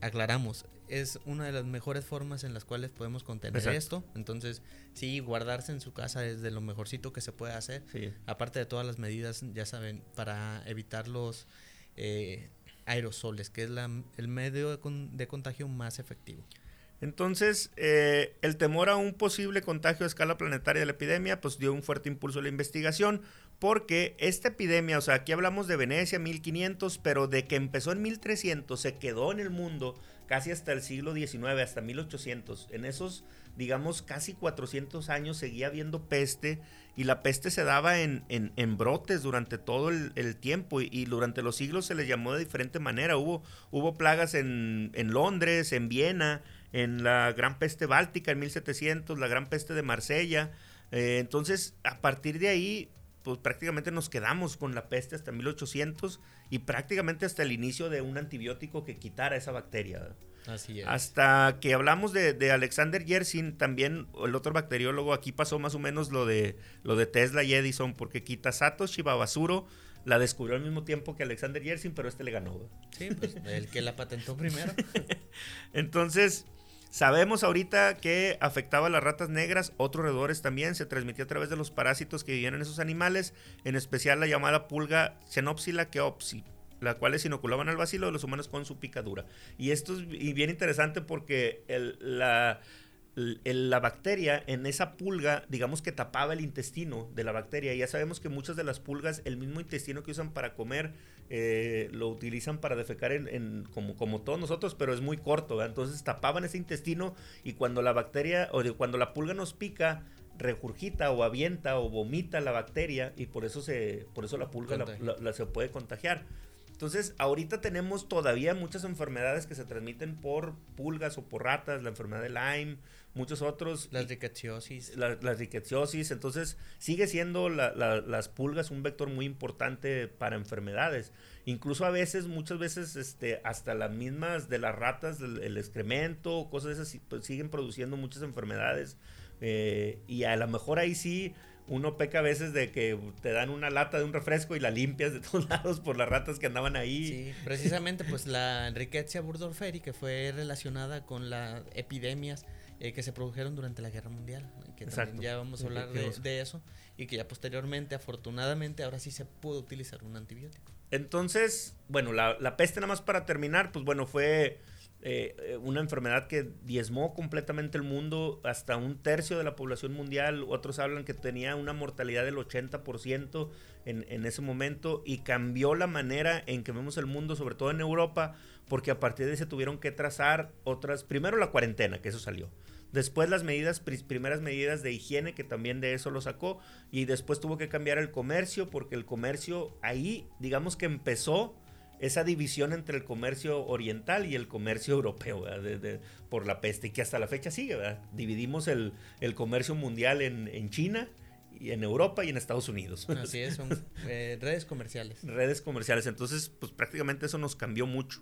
aclaramos, es una de las mejores formas en las cuales podemos contener esto. Entonces, sí, guardarse en su casa es de lo mejorcito que se puede hacer. Aparte de todas las medidas, ya saben, para evitar los eh, aerosoles, que es la, el medio de, contagio más efectivo. Entonces, eh, el temor a un posible contagio a escala planetaria de la epidemia, pues dio un fuerte impulso a la investigación, porque esta epidemia, o sea, aquí hablamos de Venecia 1500, pero de que empezó en 1300, se quedó en el mundo casi hasta el siglo XIX, hasta 1800. En esos, digamos, casi 400 años seguía habiendo peste y la peste se daba en, en, brotes durante todo el, tiempo y, durante los siglos se les llamó de diferente manera. Hubo, hubo plagas en, en Londres, en Viena, en la gran peste báltica en 1700, la gran peste de Marsella. Eh, entonces, a partir de ahí, pues prácticamente nos quedamos con la peste hasta 1800 y prácticamente hasta el inicio de un antibiótico que quitara esa bacteria. Así es. Hasta que hablamos de, Alexander Yersin, también el otro bacteriólogo, aquí pasó más o menos lo de, lo de Tesla y Edison, porque Kitasato Shibabasuro la descubrió al mismo tiempo que Alexander Yersin, pero este le ganó. Sí, pues el que la patentó primero. Entonces, Sabemos ahorita que afectaba a las ratas negras, otros roedores también, se transmitía a través de los parásitos que vivían en esos animales, en especial la llamada pulga Xenopsila keopsi, la cual se inoculaban al vacilo de los humanos con su picadura. Y esto es bien interesante porque la, bacteria en esa pulga, digamos que tapaba el intestino de la bacteria. Ya sabemos que muchas de las pulgas, el mismo intestino que usan para comer, eh, lo utilizan para defecar en, como, como todos nosotros, pero es muy corto, entonces tapaban ese intestino y cuando la bacteria o cuando la pulga nos pica, regurgita o avienta o vomita la bacteria y por eso se por eso la pulga la, se puede contagiar. Entonces, ahorita tenemos todavía muchas enfermedades que se transmiten por pulgas o por ratas, la enfermedad de Lyme, muchos otros. Las rickettsiosis. La, las rickettsiosis. Entonces, sigue siendo las pulgas un vector muy importante para enfermedades. Incluso a veces, muchas veces, este, hasta las mismas de las ratas, el, excremento, cosas de esas, pues, siguen produciendo muchas enfermedades. Eh, y a lo mejor ahí sí uno peca a veces de que te dan una lata de un refresco y la limpias de todos lados por las ratas que andaban ahí. Sí, precisamente pues la Rickettsia burgdorferi que fue relacionada con las epidemias eh, que se produjeron durante la Guerra Mundial, que también ya vamos a hablar de, eso, y que ya posteriormente, afortunadamente, ahora sí se pudo utilizar un antibiótico. Entonces, bueno, la, peste nada más para terminar, pues bueno, fue eh, una enfermedad que diezmó completamente el mundo, hasta un tercio de la población mundial, otros hablan que tenía una mortalidad del 80% en, ese momento y cambió la manera en que vemos el mundo, sobre todo en Europa, porque a partir de ahí tuvieron que trazar otras, primero la cuarentena, que eso salió. Después las medidas, primeras medidas de higiene, que también de eso lo sacó. Y después tuvo que cambiar el comercio, porque el comercio ahí, digamos que empezó esa división entre el comercio oriental y el comercio europeo, por la peste, y que hasta la fecha sigue, Dividimos el, comercio mundial en, China, y en Europa y en Estados Unidos. Así es, son eh, redes comerciales. Redes comerciales, entonces pues prácticamente eso nos cambió mucho.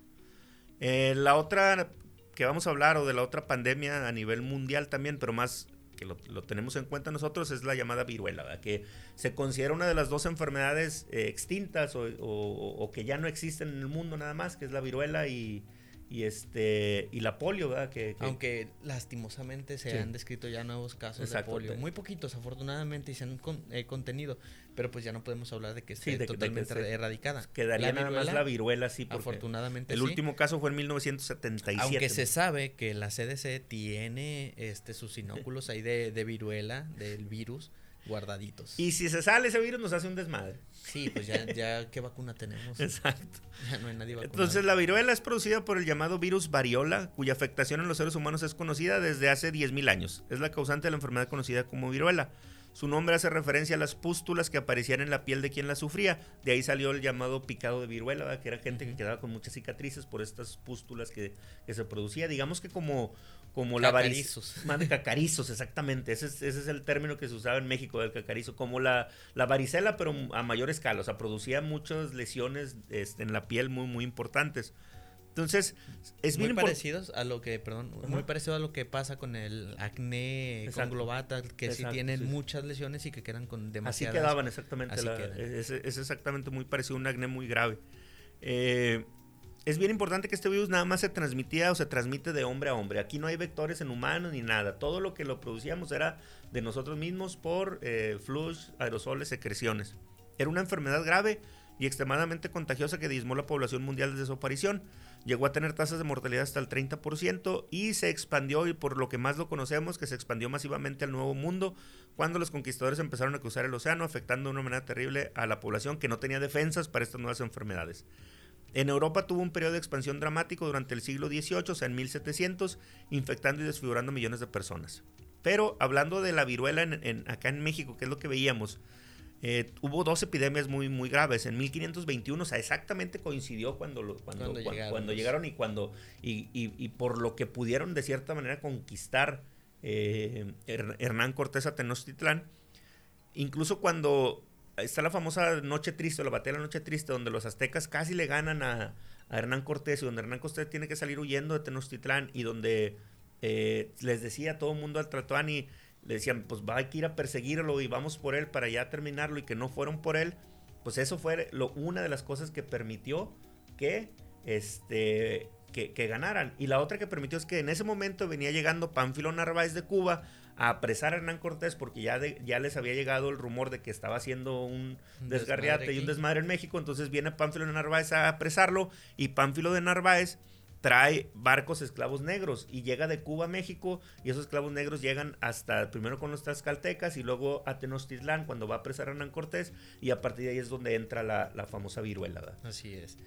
Eh, la otra que vamos a hablar o de la otra pandemia a nivel mundial también, pero más que lo, tenemos en cuenta nosotros, es la llamada viruela, que se considera una de las dos enfermedades eh, extintas o, que ya no existen en el mundo nada más, que es la viruela y, y este y la polio, ¿verdad? Que, Aunque lastimosamente se han descrito ya nuevos casos de polio, muy poquitos afortunadamente y se han eh, contenido, pero pues ya no podemos hablar de que esté totalmente erradicada. Quedaría nada más la viruela sí, porque afortunadamente el último caso fue en 1977. Aunque se sabe que la CDC tiene este sus inóculos ahí de, de viruela del virus guardaditos. Y si se sale ese virus nos hace un desmadre. Sí, pues ya, ya ¿qué vacuna tenemos? Exacto. Ya no hay nadie vacunado. Entonces la viruela es producida por el llamado virus variola, cuya afectación en los seres humanos es conocida desde hace 10.000 años. Es la causante de la enfermedad conocida como viruela. Su nombre hace referencia a las pústulas que aparecían en la piel de quien la sufría. De ahí salió el llamado picado de viruela, que era gente que quedaba con muchas cicatrices por estas pústulas que, que se producía. Digamos que como como la varicela. de cacarizos, exactamente. Ese es, ese es, el término que se usaba en México del cacarizo. Como la, la varicela, pero a mayor escala. O sea, producía muchas lesiones este, en la piel muy, muy importantes. Entonces, es muy parecidos a lo que, perdón, muy parecido a lo que pasa con el acné conglobata, que sí tienen muchas lesiones y que quedan con demasiadas. Así quedaban exactamente. es, es, exactamente muy parecido a un acné muy grave. Eh, es bien importante que este virus nada más se transmitía o se transmite de hombre a hombre. Aquí no hay vectores en humanos ni nada. Todo lo que lo producíamos era de nosotros mismos por eh, flux, aerosoles, secreciones. Era una enfermedad grave y extremadamente contagiosa que diezmó la población mundial desde su aparición. Llegó a tener tasas de mortalidad hasta el 30% y se expandió, y por lo que más lo conocemos, que se expandió masivamente al Nuevo Mundo cuando los conquistadores empezaron a cruzar el océano, afectando de una manera terrible a la población que no tenía defensas para estas nuevas enfermedades. En Europa tuvo un periodo de expansión dramático durante el siglo XVIII, o sea, en 1700, infectando y desfigurando millones de personas. Pero hablando de la viruela en, acá en México, que es lo que veíamos, eh, hubo dos epidemias muy, muy graves. En 1521, o sea, exactamente coincidió cuando, cuando, cuando, llegaron. y cuando y, por lo que pudieron de cierta manera conquistar eh, Hernán Cortés a Tenochtitlán. Incluso cuando está la famosa Noche Triste, la batalla de la Noche Triste, donde los aztecas casi le ganan a, Hernán Cortés y donde Hernán Cortés tiene que salir huyendo de Tenochtitlán y donde eh, les decía a todo el mundo al Tratuán y le decían, pues va a ir a perseguirlo y vamos por él para ya terminarlo y que no fueron por él, pues eso fue lo, una de las cosas que permitió que, este, que, que, ganaran. Y la otra que permitió es que en ese momento venía llegando Pánfilo Narváez de Cuba a apresar a Hernán Cortés porque ya, ya les había llegado el rumor de que estaba haciendo un, desgarriate y un desmadre en México. Entonces viene Pánfilo de Narváez a apresarlo y Pánfilo de Narváez trae barcos esclavos negros y llega de Cuba a México y esos esclavos negros llegan hasta primero con los tlaxcaltecas y luego a Tenochtitlán cuando va a apresar a Hernán Cortés y a partir de ahí es donde entra la, la famosa viruela. Así es.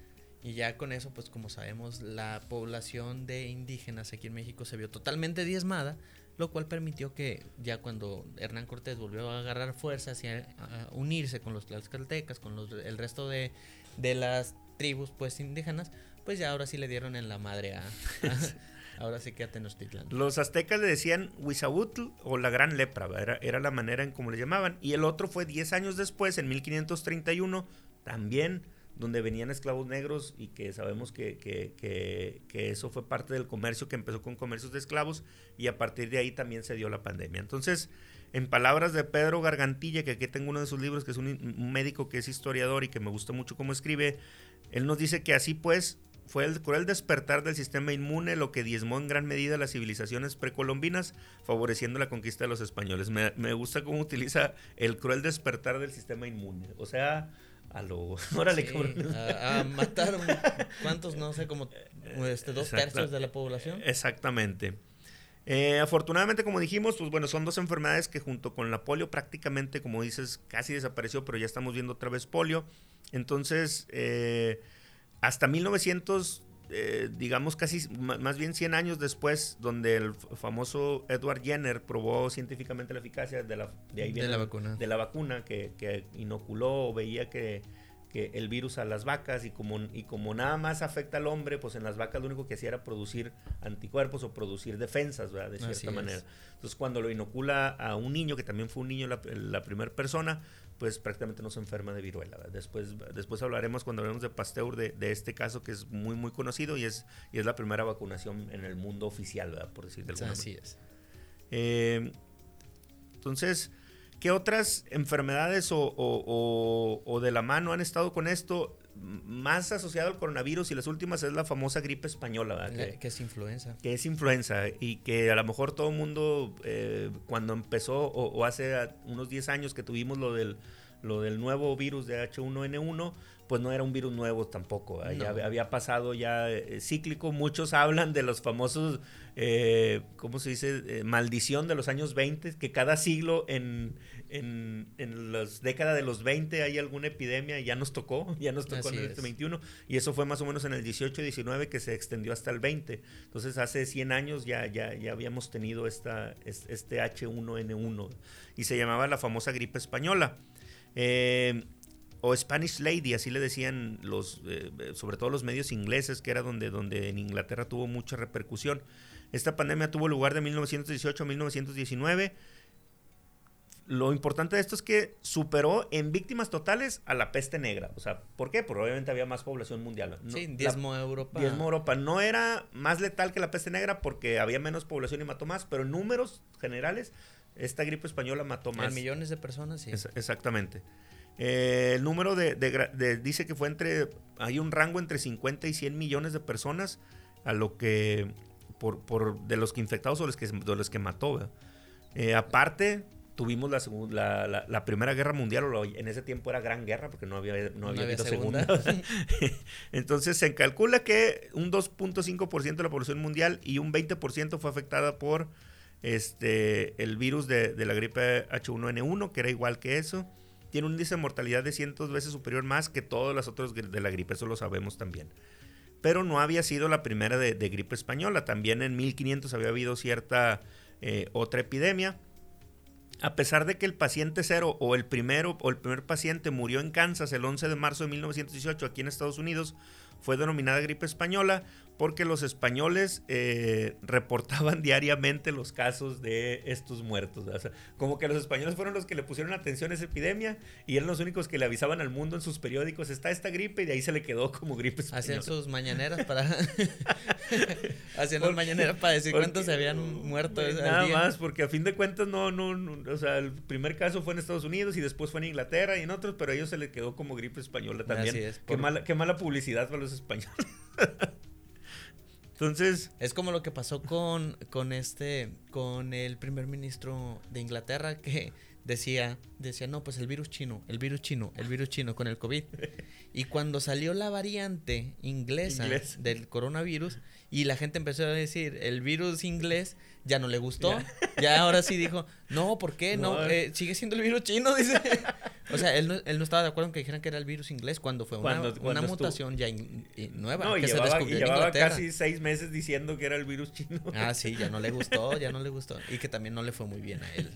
Y ya con eso, pues como sabemos, la población de indígenas aquí en México se vio totalmente diezmada lo cual permitió que ya cuando Hernán Cortés volvió a agarrar fuerzas y a, unirse con los tlaxcaltecas, con los, el resto de, las tribus pues indígenas, pues ya ahora sí le dieron en la madre a... ahora sí que a Tenochtitlan. Los aztecas le decían Huizahutl o la gran lepra, era, era la manera en como le llamaban. Y el otro fue 10 años después, en 1531, también donde venían esclavos negros y que sabemos que, eso fue parte del comercio que empezó con comercios de esclavos y a partir de ahí también se dio la pandemia. Entonces, en palabras de Pedro Gargantilla, que aquí tengo uno de sus libros, que es un, médico que es historiador y que me gusta mucho cómo escribe, él nos dice que así pues fue el cruel despertar del sistema inmune lo que diezmó en gran medida las civilizaciones precolombinas, favoreciendo la conquista de los españoles. Me, me gusta cómo utiliza el cruel despertar del sistema inmune. O sea, a lo. Órale, A, matar, ¿cuántos? No sé, como este, dos tercios de la población. Exactamente. Eh, afortunadamente, como dijimos, pues bueno, son dos enfermedades que junto con la polio prácticamente, como dices, casi desapareció, pero ya estamos viendo otra vez polio. Entonces, eh, hasta 1900, eh, digamos casi, más bien 100 años después, donde el famoso Edward Jenner probó científicamente la eficacia de la, de la vacuna, de la vacuna que, que inoculó o veía que, el virus a las vacas y como, y como nada más afecta al hombre, pues en las vacas lo único que hacía era producir anticuerpos o producir defensas, ¿verdad? De cierta manera. Entonces cuando lo inocula a un niño, que también fue un niño la, primera persona, pues prácticamente no se enferma de viruela. Después, después hablaremos cuando hablemos de Pasteur de, de, este caso que es muy muy conocido y es, y es la primera vacunación en el mundo oficial, ¿verdad? Por decir de alguna Así es. Eh, entonces, ¿Qué otras enfermedades o, de la mano han estado con esto? Más asociado al coronavirus y las últimas es la famosa gripe española, ¿verdad? Que, es influenza. Que es influenza y que a lo mejor todo el mundo eh, cuando empezó o, hace unos 10 años que tuvimos lo del, lo del nuevo virus de H1N1, pues no era un virus nuevo tampoco. Ya había pasado ya eh, cíclico. Muchos hablan de los famosos, eh, ¿cómo se dice? Eh, maldición de los años 20, que cada siglo en, en, en las décadas de los 20 hay alguna epidemia, ya nos tocó, ya nos tocó en el 21, y eso fue más o menos en el 18 y 19 que se extendió hasta el 20. Entonces hace 100 años ya, ya, ya habíamos tenido esta, este H1N1 y se llamaba la famosa gripe española. Eh, o Spanish Lady, así le decían los, eh, sobre todo los medios ingleses, que era donde, donde en Inglaterra tuvo mucha repercusión. Esta pandemia tuvo lugar de 1918 a 1919. Lo importante de esto es que superó en víctimas totales a la peste negra. O sea, ¿por qué? Porque obviamente había más población mundial. sí, diezmo Europa. Diezmo Europa. No era más letal que la peste negra porque había menos población y mató más, pero en números generales, esta gripe española mató más. En millones de personas, sí. exactamente. Eh, el número de, dice que fue entre, hay un rango entre 50 y 100 millones de personas a lo que, por, por de los que infectados o los que, de los que mató. Eh, aparte, tuvimos la, la, la, Primera Guerra Mundial, o en ese tiempo era Gran Guerra porque no había, no había, segunda. Entonces se calcula que un 2.5% de la población mundial y un 20% fue afectada por este, el virus de, de la gripe H1N1, que era igual que eso tiene un índice de mortalidad de cientos veces superior más que todas las otras de la gripe, eso lo sabemos también. Pero no había sido la primera de, gripe española, también en 1500 había habido cierta eh, otra epidemia. A pesar de que el paciente cero o el primero o el primer paciente murió en Kansas el 11 de marzo de 1918 aquí en Estados Unidos, fue denominada gripe española porque los españoles eh, reportaban diariamente los casos de estos muertos. como que los españoles fueron los que le pusieron atención a esa epidemia y eran los únicos que le avisaban al mundo en sus periódicos, está esta gripe y de ahí se le quedó como gripe española. Hacían sus mañaneras para... Hacían las mañaneras para decir cuántos se habían muerto. Nada más, porque a fin de cuentas no, no, o sea, el primer caso fue en Estados Unidos y después fue en Inglaterra y en otros, pero a ellos se le quedó como gripe española también. Así es. Qué, mala, qué mala publicidad para los españoles. Entonces. Es como lo que pasó con, con este, con el primer ministro de Inglaterra que decía, decía, no, pues el virus chino, el virus chino, el virus chino con el COVID. Y cuando salió la variante inglesa del coronavirus y la gente empezó a decir, el virus inglés ya no le gustó, ya, ahora sí dijo, no, ¿por qué? No, eh, sigue siendo el virus chino, dice. o sea, él no, él no estaba de acuerdo en que dijeran que era el virus inglés cuando fue una, una mutación ya nueva. No, que se descubrió y llevaba casi seis meses diciendo que era el virus chino. ah, sí, ya no le gustó, ya no le gustó. Y que también no le fue muy bien a él.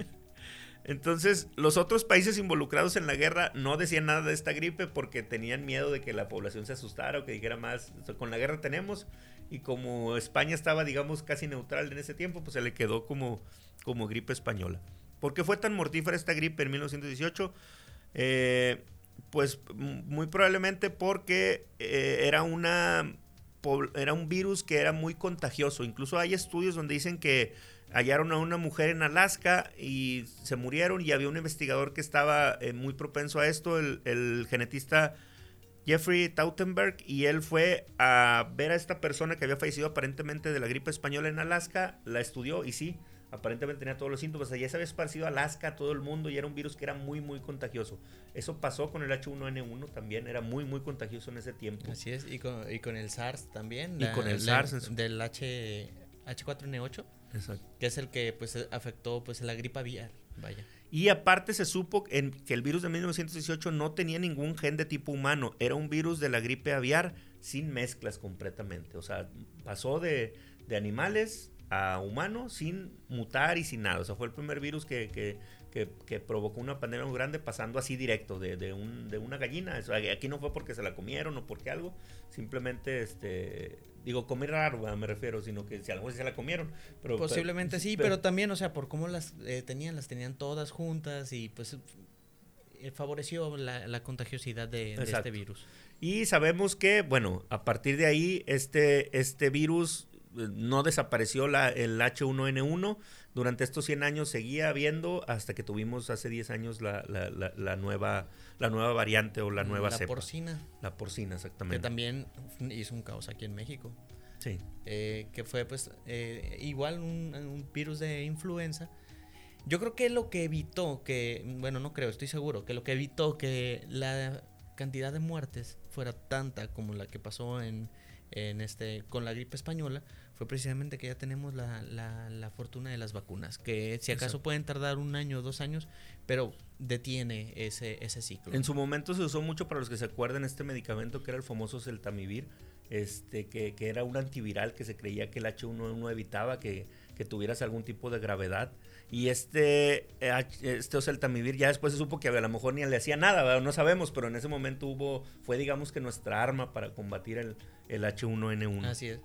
Entonces, los otros países involucrados en la guerra no decían nada de esta gripe porque tenían miedo de que la población se asustara o que dijera más, con la guerra tenemos. Y como España estaba, digamos, casi neutral en ese tiempo, pues se le quedó como, como gripe española. ¿Por qué fue tan mortífera esta gripe en 1918? Eh, pues muy probablemente porque eh, era una era un virus que era muy contagioso. Incluso hay estudios donde dicen que hallaron a una mujer en Alaska y se murieron y había un investigador que estaba eh, muy propenso a esto, el, genetista Jeffrey Tautenberg, y él fue a ver a esta persona que había fallecido aparentemente de la gripe española en Alaska, la estudió y sí, aparentemente tenía todos los síntomas, ya se había esparcido a Alaska, a todo el mundo y era un virus que era muy, muy contagioso. Eso pasó con el H1N1 también, era muy, muy contagioso en ese tiempo. Así es, y con, y con el SARS también. Y con el SARS. Del H, H4N8. Que es el que pues afectó pues la gripe aviar, vaya. Y aparte se supo en, que el virus de 1918 no tenía ningún gen de tipo humano, era un virus de la gripe aviar sin mezclas completamente. O sea, pasó de, de animales a humanos sin mutar y sin nada. O sea, fue el primer virus que, que, provocó una pandemia muy grande pasando así directo de, de, un, de una gallina. aquí no fue porque se la comieron o porque algo, simplemente, este, digo, comer raro, me refiero, sino que si algo se la comieron. Pero, Posiblemente sí, pero, también, o sea, por cómo las eh, tenían, las tenían todas juntas y pues eh, favoreció la, contagiosidad de, este virus. Y sabemos que, bueno, a partir de ahí, este, este virus eh, no desapareció la, el H1N1. Durante estos 100 años seguía habiendo hasta que tuvimos hace 10 años la, la, la, nueva, la nueva variante o la nueva cepa. La porcina. La porcina, exactamente. Que también hizo un caos aquí en México. Sí. Eh, que fue pues eh, igual un, un, virus de influenza. Yo creo que lo que evitó que, bueno, no creo, estoy seguro, que lo que evitó que la cantidad de muertes fuera tanta como la que pasó en, en este, con la gripe española fue precisamente que ya tenemos la, la, fortuna de las vacunas, que si acaso pueden tardar un año o dos años, pero detiene ese, ese ciclo. En su momento se usó mucho para los que se acuerdan este medicamento que era el famoso Celtamivir, este, que, que era un antiviral que se creía que el H1N1 evitaba que, que tuvieras algún tipo de gravedad. Y este, eh, este Oseltamivir ya después se supo que a lo mejor ni le hacía nada, no sabemos, pero en ese momento hubo, fue digamos que nuestra arma para combatir el, el H1N1. Así es.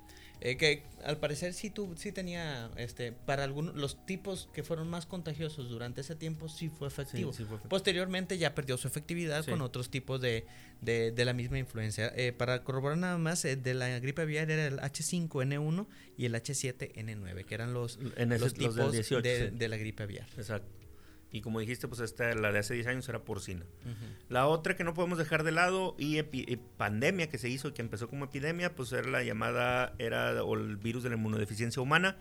Eh, que al parecer sí, tu, sí tenía, este, para algunos, los tipos que fueron más contagiosos durante ese tiempo sí fue efectivo. Posteriormente ya perdió su efectividad con otros tipos de, de, la misma influencia. Eh, para corroborar nada más, eh, de la gripe aviar era el H5N1 y el H7N9, que eran los, los tipos de, de la gripe aviar. Exacto. Y como dijiste, pues esta, la de hace 10 años era porcina. La otra que no podemos dejar de lado y, pandemia que se hizo y que empezó como epidemia, pues era la llamada, era el virus de la inmunodeficiencia humana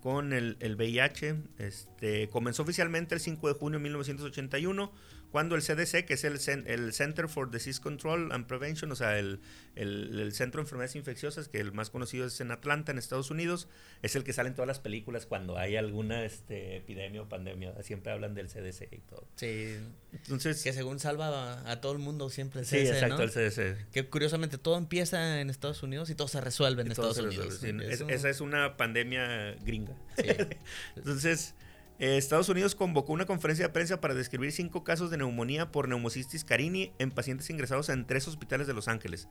con el, el VIH. Este, comenzó oficialmente el 5 de junio de 1981 cuando el CDC, que es el, el Center for Disease Control and Prevention, o sea, el, el, Centro de Enfermedades Infecciosas, que el más conocido es en Atlanta, en Estados Unidos, es el que sale en todas las películas cuando hay alguna este, epidemia o pandemia. Siempre hablan del CDC y todo. Sí. Entonces. Que según salva a, todo el mundo siempre el CDC. Sí, exacto, el CDC. Que curiosamente todo empieza en Estados Unidos y todo se resuelve en Estados Unidos. Esa es una pandemia gringa. Sí. Entonces. Eh, Estados Unidos convocó una conferencia de prensa para describir cinco casos de neumonía por neumocistis carini en pacientes ingresados en tres hospitales de Los Ángeles.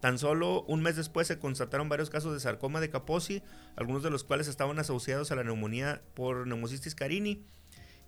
Tan solo un mes después se constataron varios casos de sarcoma de Kaposi, algunos de los cuales estaban asociados a la neumonía por neumocistis carini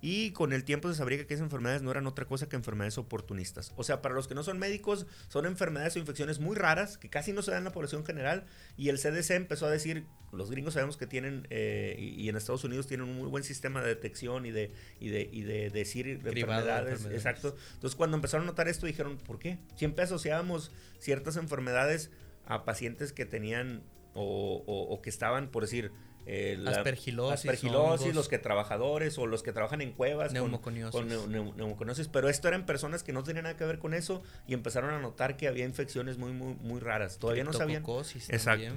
y con el tiempo se sabría que esas enfermedades no eran otra cosa que enfermedades oportunistas. O sea, para los que no son médicos, son enfermedades o infecciones muy raras que casi no se dan en la población general. Y el CDC empezó a decir, los gringos sabemos que tienen, eh, y, en Estados Unidos tienen un muy buen sistema de detección y de, y de, y de decir enfermedades, Exacto. Entonces cuando empezaron a notar esto dijeron, ¿por qué? Siempre asociábamos ciertas enfermedades a pacientes que tenían o, o que estaban, por decir, eh, aspergilosis, aspergilosis los que trabajadores o los que trabajan en cuevas neumoconiosis. con, neumoconiosis, pero esto eran personas que no tenían nada que ver con eso y empezaron a notar que había infecciones muy muy muy raras. Todavía no sabían. Exacto.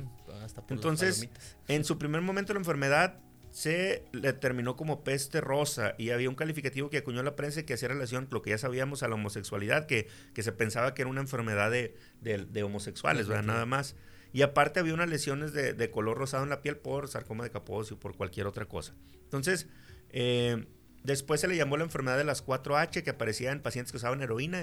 Entonces, en su primer momento la enfermedad se le terminó como peste rosa y había un calificativo que acuñó la prensa que hacía relación, lo que ya sabíamos, a la homosexualidad, que, que se pensaba que era una enfermedad de, de, homosexuales, ¿verdad? Nada más. Y aparte había unas lesiones de, color rosado en la piel por sarcoma de Kaposi o por cualquier otra cosa. Entonces, eh, después se le llamó la enfermedad de las 4H, que aparecía en pacientes que usaban heroína,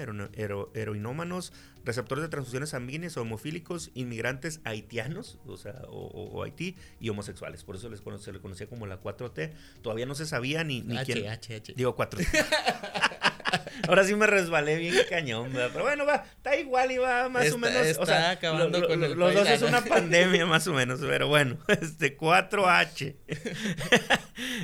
heroinómanos, receptores de transfusiones sanguíneas, homofílicos, inmigrantes haitianos, o sea, o, Haití, y homosexuales. Por eso les se le conocía como la 4T. Todavía no se sabía ni, ni quién. H, H. Digo 4T. Ahora sí me resbalé bien cañón, ¿verdad? Pero bueno, va, está igual y va más o menos. Está o sea, acabando con el Los dos es una pandemia más o menos, pero bueno, este 4H.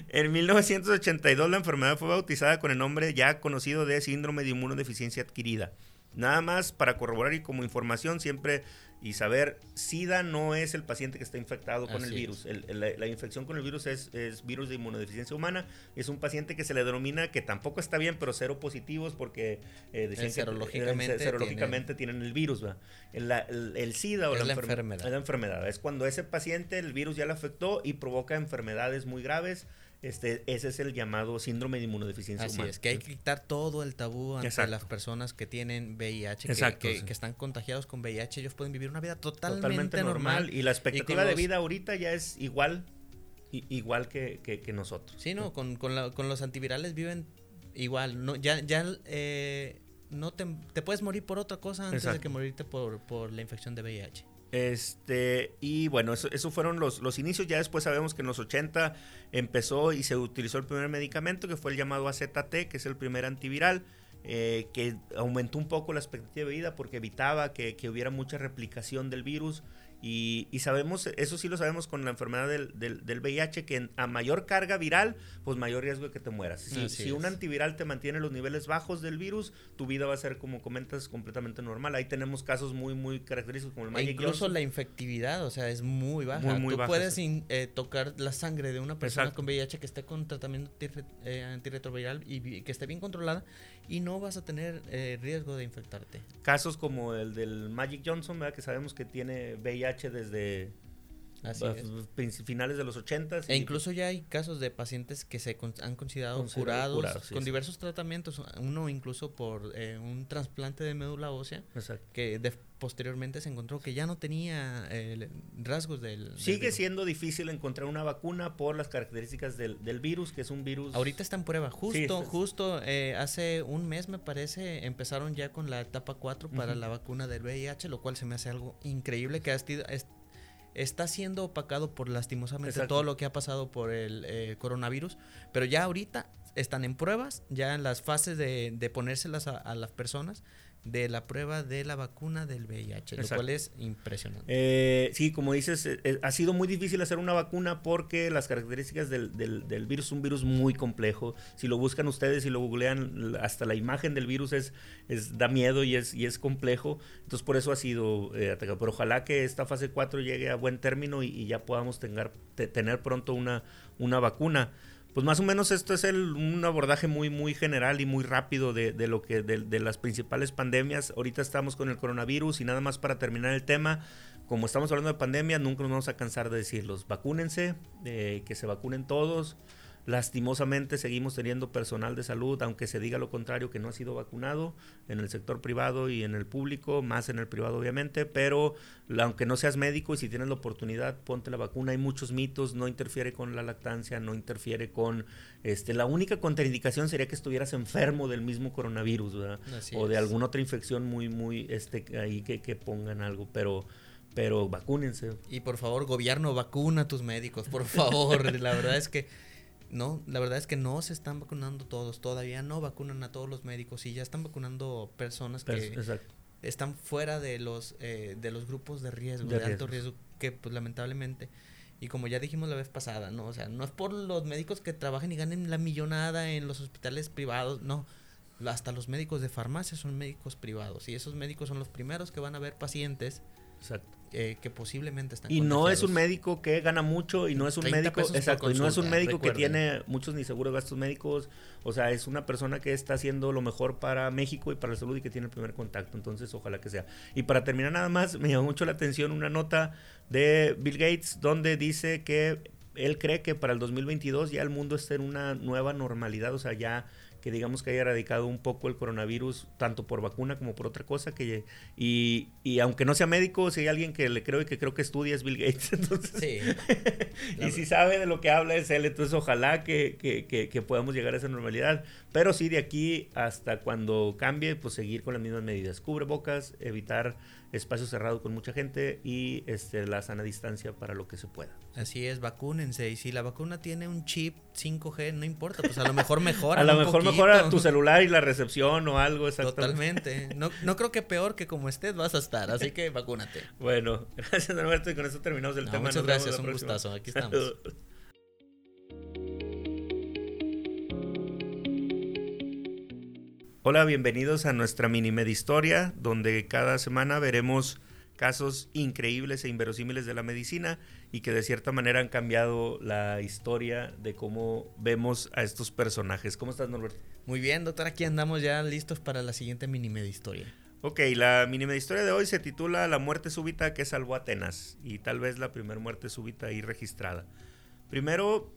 en 1982 la enfermedad fue bautizada con el nombre ya conocido de síndrome de inmunodeficiencia adquirida. Nada más para corroborar y como información siempre y saber, SIDA no es el paciente que está infectado con el virus. la, infección con el virus es, virus de inmunodeficiencia humana. Es un paciente que se le denomina que tampoco está bien, pero cero positivos porque eh, decían serológicamente, serológicamente tienen el virus. El, SIDA o la, enfermedad. Es la enfermedad. Es cuando ese paciente el virus ya le afectó y provoca enfermedades muy graves este, ese es el llamado síndrome de inmunodeficiencia Así es, que hay que quitar todo el tabú ante las personas que tienen VIH, que, que, están contagiados con VIH, ellos pueden vivir una vida totalmente, normal. Y la expectativa de vida ahorita ya es igual, igual que, nosotros. Sí, no, con, con, con los antivirales viven igual, no, ya, ya eh, no te, te, puedes morir por otra cosa antes de que morirte por, por, la infección de VIH. Este, y bueno, eso, fueron los, los, inicios. Ya después sabemos que en los 80 empezó y se utilizó el primer medicamento, que fue el llamado AZT, que es el primer antiviral. Eh, que aumentó un poco la expectativa de vida porque evitaba que, que hubiera mucha replicación del virus y, sabemos, eso sí lo sabemos con la enfermedad del, del, VIH, que a mayor carga viral, pues mayor riesgo de que te mueras. Si, un antiviral te mantiene los niveles bajos del virus, tu vida va a ser, como comentas, completamente normal. Ahí tenemos casos muy, muy característicos como el Magic e Incluso la infectividad, o sea, es muy baja. Muy, Tú puedes eh, tocar la sangre de una persona con VIH que esté con tratamiento antirretroviral y, que esté bien controlada y no vas a tener eh, riesgo de infectarte. Casos como el del Magic Johnson, ¿verdad? que sabemos que tiene VIH desde finales de los 80. E incluso ya hay casos de pacientes que se han considerado curados, con diversos tratamientos, uno incluso por eh, un trasplante de médula ósea, que posteriormente se encontró que ya no tenía eh, rasgos del... Sigue siendo difícil encontrar una vacuna por las características del, virus, que es un virus... Ahorita está en prueba, justo, justo eh, hace un mes me parece empezaron ya con la etapa 4 para la vacuna del VIH, lo cual se me hace algo increíble que ha, está siendo opacado por lastimosamente todo lo que ha pasado por el eh, coronavirus, pero ya ahorita están en pruebas, ya en las fases de, de ponérselas a, las personas de la prueba de la vacuna del VIH, lo cual es impresionante. Eh, sí, como dices, eh, eh, ha sido muy difícil hacer una vacuna porque las características del, del, virus es un virus muy complejo. Si lo buscan ustedes y lo googlean, hasta la imagen del virus es, es da miedo y es, y es complejo. Entonces, por eso ha sido atacado. Pero ojalá que esta fase 4 llegue a buen término y, ya podamos tener, tener pronto una, una vacuna pues más o menos esto es el, un abordaje muy, muy general y muy rápido de, de lo que, de, de, las principales pandemias. Ahorita estamos con el coronavirus y nada más para terminar el tema, como estamos hablando de pandemia, nunca nos vamos a cansar de decirlos. Vacúnense, eh, que se vacunen todos. Lastimosamente seguimos teniendo personal de salud, aunque se diga lo contrario, que no ha sido vacunado en el sector privado y en el público, más en el privado obviamente, pero aunque no seas médico y si tienes la oportunidad, ponte la vacuna. Hay muchos mitos, no interfiere con la lactancia, no interfiere con... este La única contraindicación sería que estuvieras enfermo del mismo coronavirus, ¿verdad? o de alguna otra infección muy, muy, este, ahí que, que pongan algo, pero pero vacúnense. Y por favor, gobierno, vacuna a tus médicos, por favor. la verdad es que no, la verdad es que no se están vacunando todos, todavía no vacunan a todos los médicos y ya están vacunando personas que están fuera de los eh, de los grupos de riesgo, de, alto riesgo, que pues lamentablemente y como ya dijimos la vez pasada, no, o sea, no es por los médicos que trabajen y ganen la millonada en los hospitales privados, no, hasta los médicos de farmacia son médicos privados y esos médicos son los primeros que van a ver pacientes Exacto. Eh, que posiblemente están y no es un médico que gana mucho y no es un médico exacto y no es un médico que tiene muchos ni seguros gastos médicos o sea es una persona que está haciendo lo mejor para México y para la salud y que tiene el primer contacto entonces ojalá que sea. Y para terminar nada más me llamó mucho la atención una nota de Bill Gates donde dice que él cree que para el 2022 ya el mundo está en una nueva normalidad o sea ya que digamos que haya erradicado un poco el coronavirus, tanto por vacuna como por otra cosa. Que, y, y aunque no sea médico, si hay alguien que le creo y que creo que estudia es Bill Gates. Entonces, sí. y si sabe de lo que habla es él, entonces ojalá que, que, que, podamos llegar a esa normalidad. Pero sí, de aquí hasta cuando cambie, pues seguir con las mismas medidas. Cubre bocas, evitar espacio cerrado con mucha gente y este, la sana distancia para lo que se pueda. Así es, vacúnense. Y si la vacuna tiene un chip 5G, no importa, pues a lo mejor mejora. a lo mejor mejora tu celular y la recepción o algo, Totalmente. No, no creo que peor que como estés vas a estar, así que vacúnate. bueno, gracias Alberto y con eso terminamos el tema. Muchas gracias, un gustazo. Aquí estamos. Hola, bienvenidos a nuestra mini historia, donde cada semana veremos casos increíbles e inverosímiles de la medicina y que de cierta manera han cambiado la historia de cómo vemos a estos personajes. ¿Cómo estás, Norberto? Muy bien, doctor, aquí andamos ya listos para la siguiente mini historia. Ok, la mini historia de hoy se titula La muerte súbita que salvó a Atenas y tal vez la primera muerte súbita ahí registrada. Primero,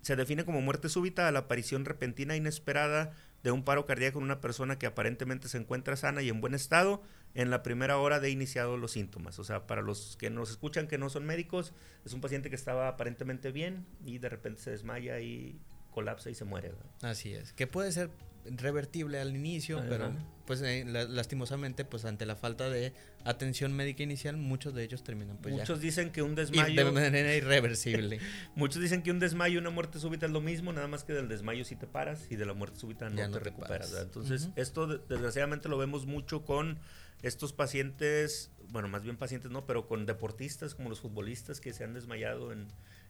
se define como muerte súbita a la aparición repentina e inesperada de un paro cardíaco en una persona que aparentemente se encuentra sana y en buen estado en la primera hora de iniciados los síntomas. O sea, para los que nos escuchan que no son médicos, es un paciente que estaba aparentemente bien y de repente se desmaya y colapsa y se muere. Así es, que puede ser revertible al inicio, pero pues eh, lastimosamente pues ante la falta de atención médica inicial muchos de ellos terminan pues muchos dicen que un desmayo de manera irreversible. Muchos dicen que un desmayo y una muerte súbita es lo mismo nada más que del desmayo si te paras y de la muerte súbita no, te, recuperas entonces esto desgraciadamente lo vemos mucho con estos pacientes bueno más bien pacientes no pero con deportistas como los futbolistas que se han desmayado en,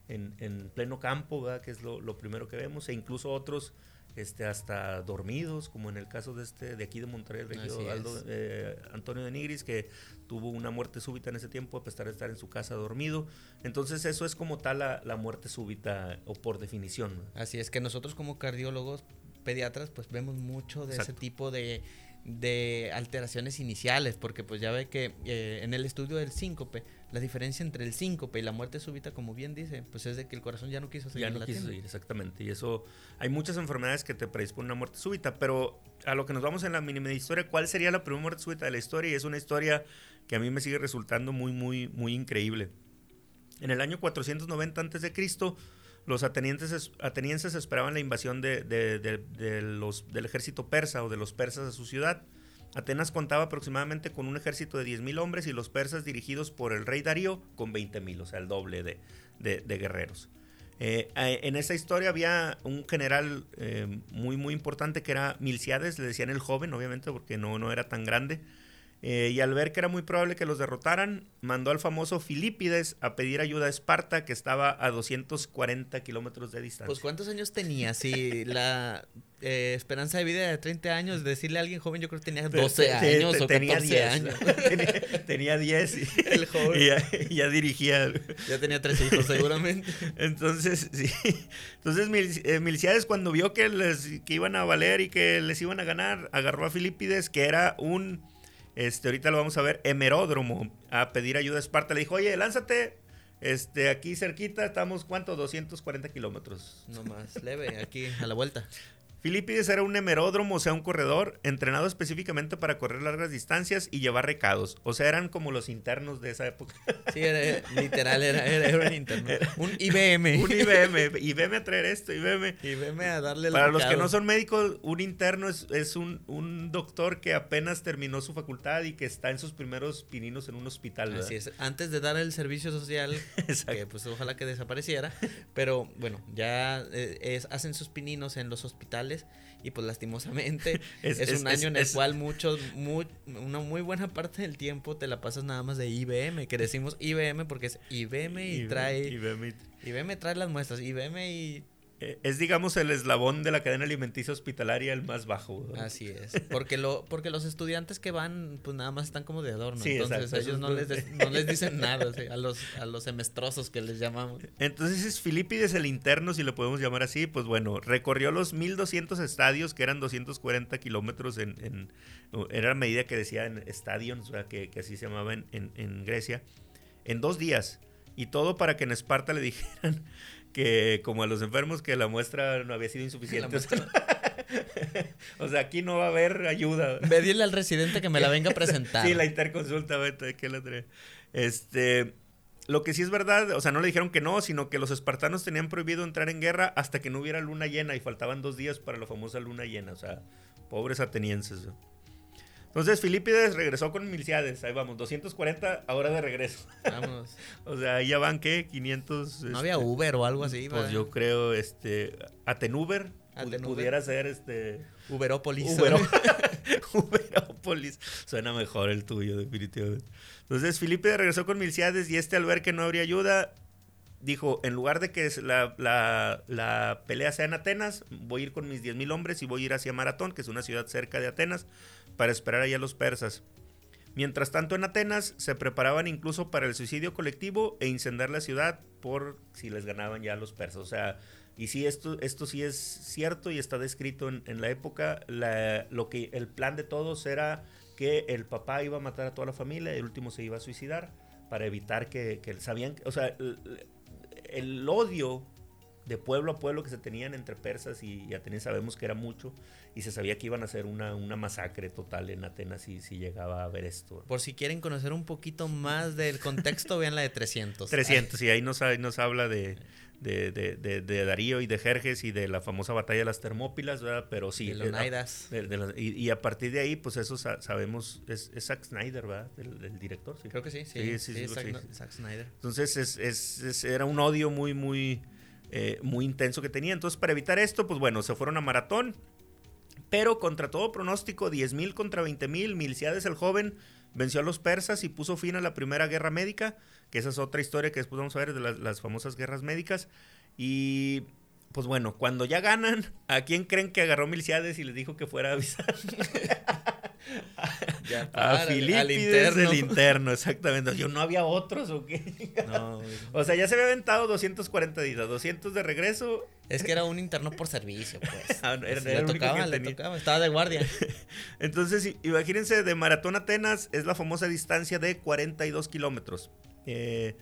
en, pleno campo que es lo, lo primero que vemos e incluso otros este, hasta dormidos, como en el caso de este de aquí de Monterrey, el eh, Antonio de Nigris, que tuvo una muerte súbita en ese tiempo a pesar de estar en su casa dormido. Entonces eso es como tal la, muerte súbita o por definición. Así es que nosotros como cardiólogos, pediatras, pues vemos mucho de ese tipo de de alteraciones iniciales, porque pues ya ve que eh, en el estudio del síncope, la diferencia entre el síncope y la muerte súbita, como bien dice, pues es de que el corazón ya no quiso seguir. Ya no quiso seguir, exactamente. Y eso, hay muchas enfermedades que te predisponen a una muerte súbita, pero a lo que nos vamos en la mínima historia, ¿cuál sería la primera muerte súbita de la historia? Y es una historia que a mí me sigue resultando muy, muy, muy increíble. En el año 490 a.C., los atenienses, esperaban la invasión del ejército persa o de los persas a su ciudad. Atenas contaba aproximadamente con un ejército de 10.000 hombres y los persas dirigidos por el rey Darío con 20.000, o sea, el doble de, guerreros. Eh, en esa historia había un general eh, muy, muy importante que era Milciades, le decían el joven, obviamente, porque no era tan grande. Eh, y al ver que era muy probable que los derrotaran, mandó al famoso Filipides a pedir ayuda a Esparta, que estaba a 240 kilómetros de distancia. Pues ¿cuántos años tenía? Si la eh, esperanza de vida de 30 años, decirle a alguien joven, yo creo que tenía 12 años o tenía 14 años. tenía, 10 y, El joven. Y ya, dirigía. Ya tenía tres hijos seguramente. Entonces, sí. Entonces Milciades cuando vio que, les, que iban a valer y que les iban a ganar, agarró a Filipides, que era un este, ahorita lo vamos a ver, Hemeródromo, a pedir ayuda a Esparta. Le dijo, oye, lánzate, este, aquí cerquita, estamos, ¿cuánto? 240 kilómetros. No más, leve, aquí a la vuelta. Filipides era un hemeródromo, o sea, un corredor entrenado específicamente para correr largas distancias y llevar recados. O sea, eran como los internos de esa época. Sí, era, literal, era, era, un interno. Un IBM. Un IBM. IBM a traer esto, IBM. IBM a darle Para los que no son médicos, un interno es, es un, un, doctor que apenas terminó su facultad y que está en sus primeros pininos en un hospital. Así es. Antes de dar el servicio social, que pues ojalá que desapareciera. Pero bueno, ya eh, es, hacen sus pininos en los hospitales y pues lastimosamente es, un año en el cual muchos, una muy buena parte del tiempo te la pasas nada más de IBM, que decimos IBM porque es IBM y trae... IBM. IBM trae las muestras, IBM y es digamos el eslabón de la cadena alimenticia hospitalaria el más bajo. Así es, porque lo porque los estudiantes que van pues nada más están como de adorno, entonces ellos no les, no les dicen nada a los a los semestrosos que les llamamos. Entonces es Filipides el interno si lo podemos llamar así, pues bueno, recorrió los 1200 estadios que eran 240 kilómetros en, en, era la medida que decía en estadios, o sea, que, que así se llamaba en, en Grecia, en dos días y todo para que en Esparta le dijeran que como a los enfermos que la muestra no había sido insuficiente. o sea, aquí no va a haber ayuda. Pedirle al residente que me la venga a presentar. sí, la interconsulta, vete, que la Este, lo que sí es verdad, o sea, no le dijeron que no, sino que los espartanos tenían prohibido entrar en guerra hasta que no hubiera luna llena y faltaban dos días para la famosa luna llena. O sea, pobres atenienses. Entonces Filipides regresó con Milciades, ahí vamos, 240 ahora de regreso. Vamos. o sea, ya van, ¿qué? 500... No había este, Uber o algo así. Pues yo creo, este, Atenuber, pudiera ser, este... Uberópolis. Uberópolis. Suena mejor el tuyo, definitivamente. Entonces Filipides regresó con Milciades y este al ver que no habría ayuda, dijo, en lugar de que la, la, la pelea sea en Atenas, voy a ir con mis 10.000 hombres y voy a ir hacia Maratón, que es una ciudad cerca de Atenas para esperar allá a los persas. Mientras tanto en Atenas se preparaban incluso para el suicidio colectivo e incendiar la ciudad por si les ganaban ya los persas. O sea, y sí, esto, esto sí es cierto y está descrito en, la época. lo que el plan de todos era que el papá iba a matar a toda la familia y el último se iba a suicidar para evitar que, que sabían, o sea, el, odio de pueblo a pueblo que se tenían entre persas y, y atenienses sabemos que era mucho y se sabía que iban a hacer una, una masacre total en Atenas si, si llegaba a ver esto. Por si quieren conocer un poquito más del contexto, vean la de 300. 300, y ahí nos, nos habla de, de, de, de, Darío y de Jerjes y de la famosa batalla de las Termópilas, ¿verdad? Pero sí. De y, y, a partir de ahí, pues eso sabemos, es, Zack Snyder, ¿verdad? El, director, sí. Creo que sí, sí. Sí, sí, Zack, Snyder. Entonces es, es, era un odio muy, muy, eh, muy intenso que tenía. Entonces para evitar esto, pues bueno, se fueron a maratón. Pero contra todo pronóstico, 10.000 contra 20.000, Milciades el joven venció a los persas y puso fin a la primera guerra médica que esa es otra historia que después vamos a ver de las, famosas guerras médicas. Y pues bueno, cuando ya ganan, ¿a quién creen que agarró Milciades y les dijo que fuera a avisar? a Filipides del interno, exactamente. Yo no había otros o qué. No, o sea, ya se había aventado 240 días, 200 de regreso. Es que era un interno por servicio, pues. Ah, le tocaba, le tocaba, estaba de guardia. Entonces, imagínense, de Maratón Atenas es la famosa distancia de 42 kilómetros. Eh,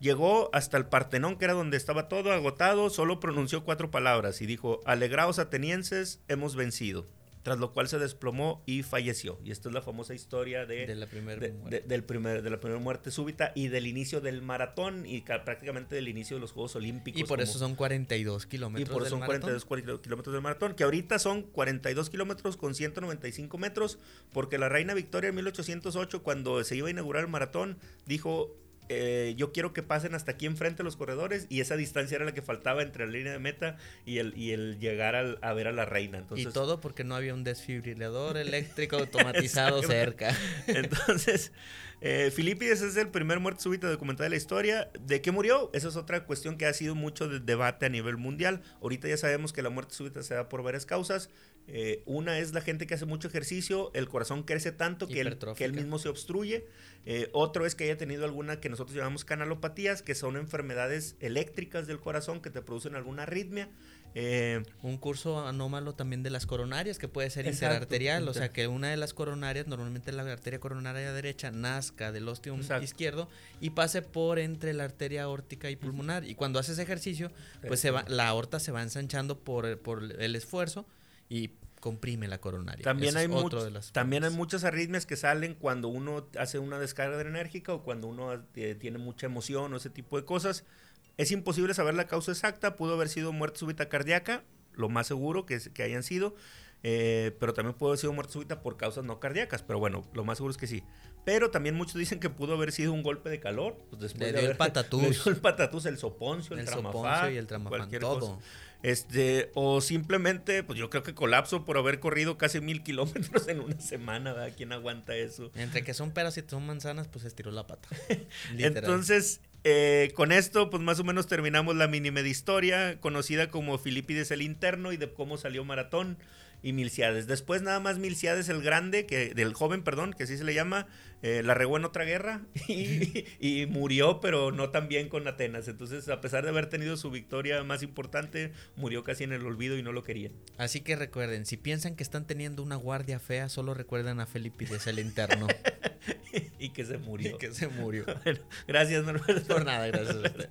llegó hasta el Partenón, que era donde estaba todo agotado, solo pronunció cuatro palabras y dijo, alegraos atenienses, hemos vencido. Tras lo cual se desplomó y falleció. Y esta es la famosa historia de, la primera del primer, de la primera muerte súbita y del inicio del maratón y prácticamente del inicio de los Juegos Olímpicos. Y por eso son 42 kilómetros. Y por eso son 42 kilómetros del maratón, que ahorita son 42 kilómetros con 195 metros, porque la reina Victoria en 1808, cuando se iba a inaugurar el maratón, dijo eh, yo quiero que pasen hasta aquí enfrente los corredores y esa distancia era la que faltaba entre la línea de meta y el, y el llegar a ver a la reina. Entonces, y todo porque no había un desfibrilador eléctrico automatizado cerca. Entonces, eh, Filipides es el primer muerto súbito documental de la historia. ¿De qué murió? Esa es otra cuestión que ha sido mucho de debate a nivel mundial. Ahorita ya sabemos que la muerte súbita se da por varias causas. Eh, una es la gente que hace mucho ejercicio, el corazón crece tanto que él, que él mismo se obstruye. Eh, otro es que haya tenido alguna que nosotros llamamos canalopatías, que son enfermedades eléctricas del corazón que te producen alguna arritmia. Eh, un curso anómalo también de las coronarias, que puede ser interarterial, o sea que una de las coronarias, normalmente la arteria coronaria derecha, nazca del ostium izquierdo y pase por entre la arteria aórtica y pulmonar. Y cuando haces ejercicio, pues se va, la aorta se va ensanchando por, por el esfuerzo y comprime la coronaria. También, hay, también hay muchas arritmias que salen cuando uno hace una descarga enérgica o cuando uno eh, tiene mucha emoción o ese tipo de cosas. Es imposible saber la causa exacta, pudo haber sido muerte súbita cardíaca, lo más seguro que, que hayan sido, eh, pero también pudo haber sido muerte súbita por causas no cardíacas, pero bueno, lo más seguro es que sí. Pero también muchos dicen que pudo haber sido un golpe de calor, pues después de el patatús. el patatús, el soponcio, el, el y el tramafán, todo. Este, o simplemente, pues yo creo que colapso por haber corrido casi mil kilómetros en una semana, ¿verdad? ¿Quién aguanta eso? Entre que son peras y son manzanas, pues estiró la pata. Entonces, eh, con esto, pues más o menos terminamos la mini historia, conocida como Filipides el Interno y de cómo salió Maratón y Milciades. Después nada más Milciades el Grande, que del joven, perdón, que así se le llama, eh, la regó en otra guerra y, murió, pero no tan bien con Atenas. Entonces, a pesar de haber tenido su victoria más importante, murió casi en el olvido y no lo querían. Así que recuerden, si piensan que están teniendo una guardia fea, solo recuerden a Felipides el interno. y que se murió. Y que se murió. gracias, Norberto. Por nada, gracias a usted.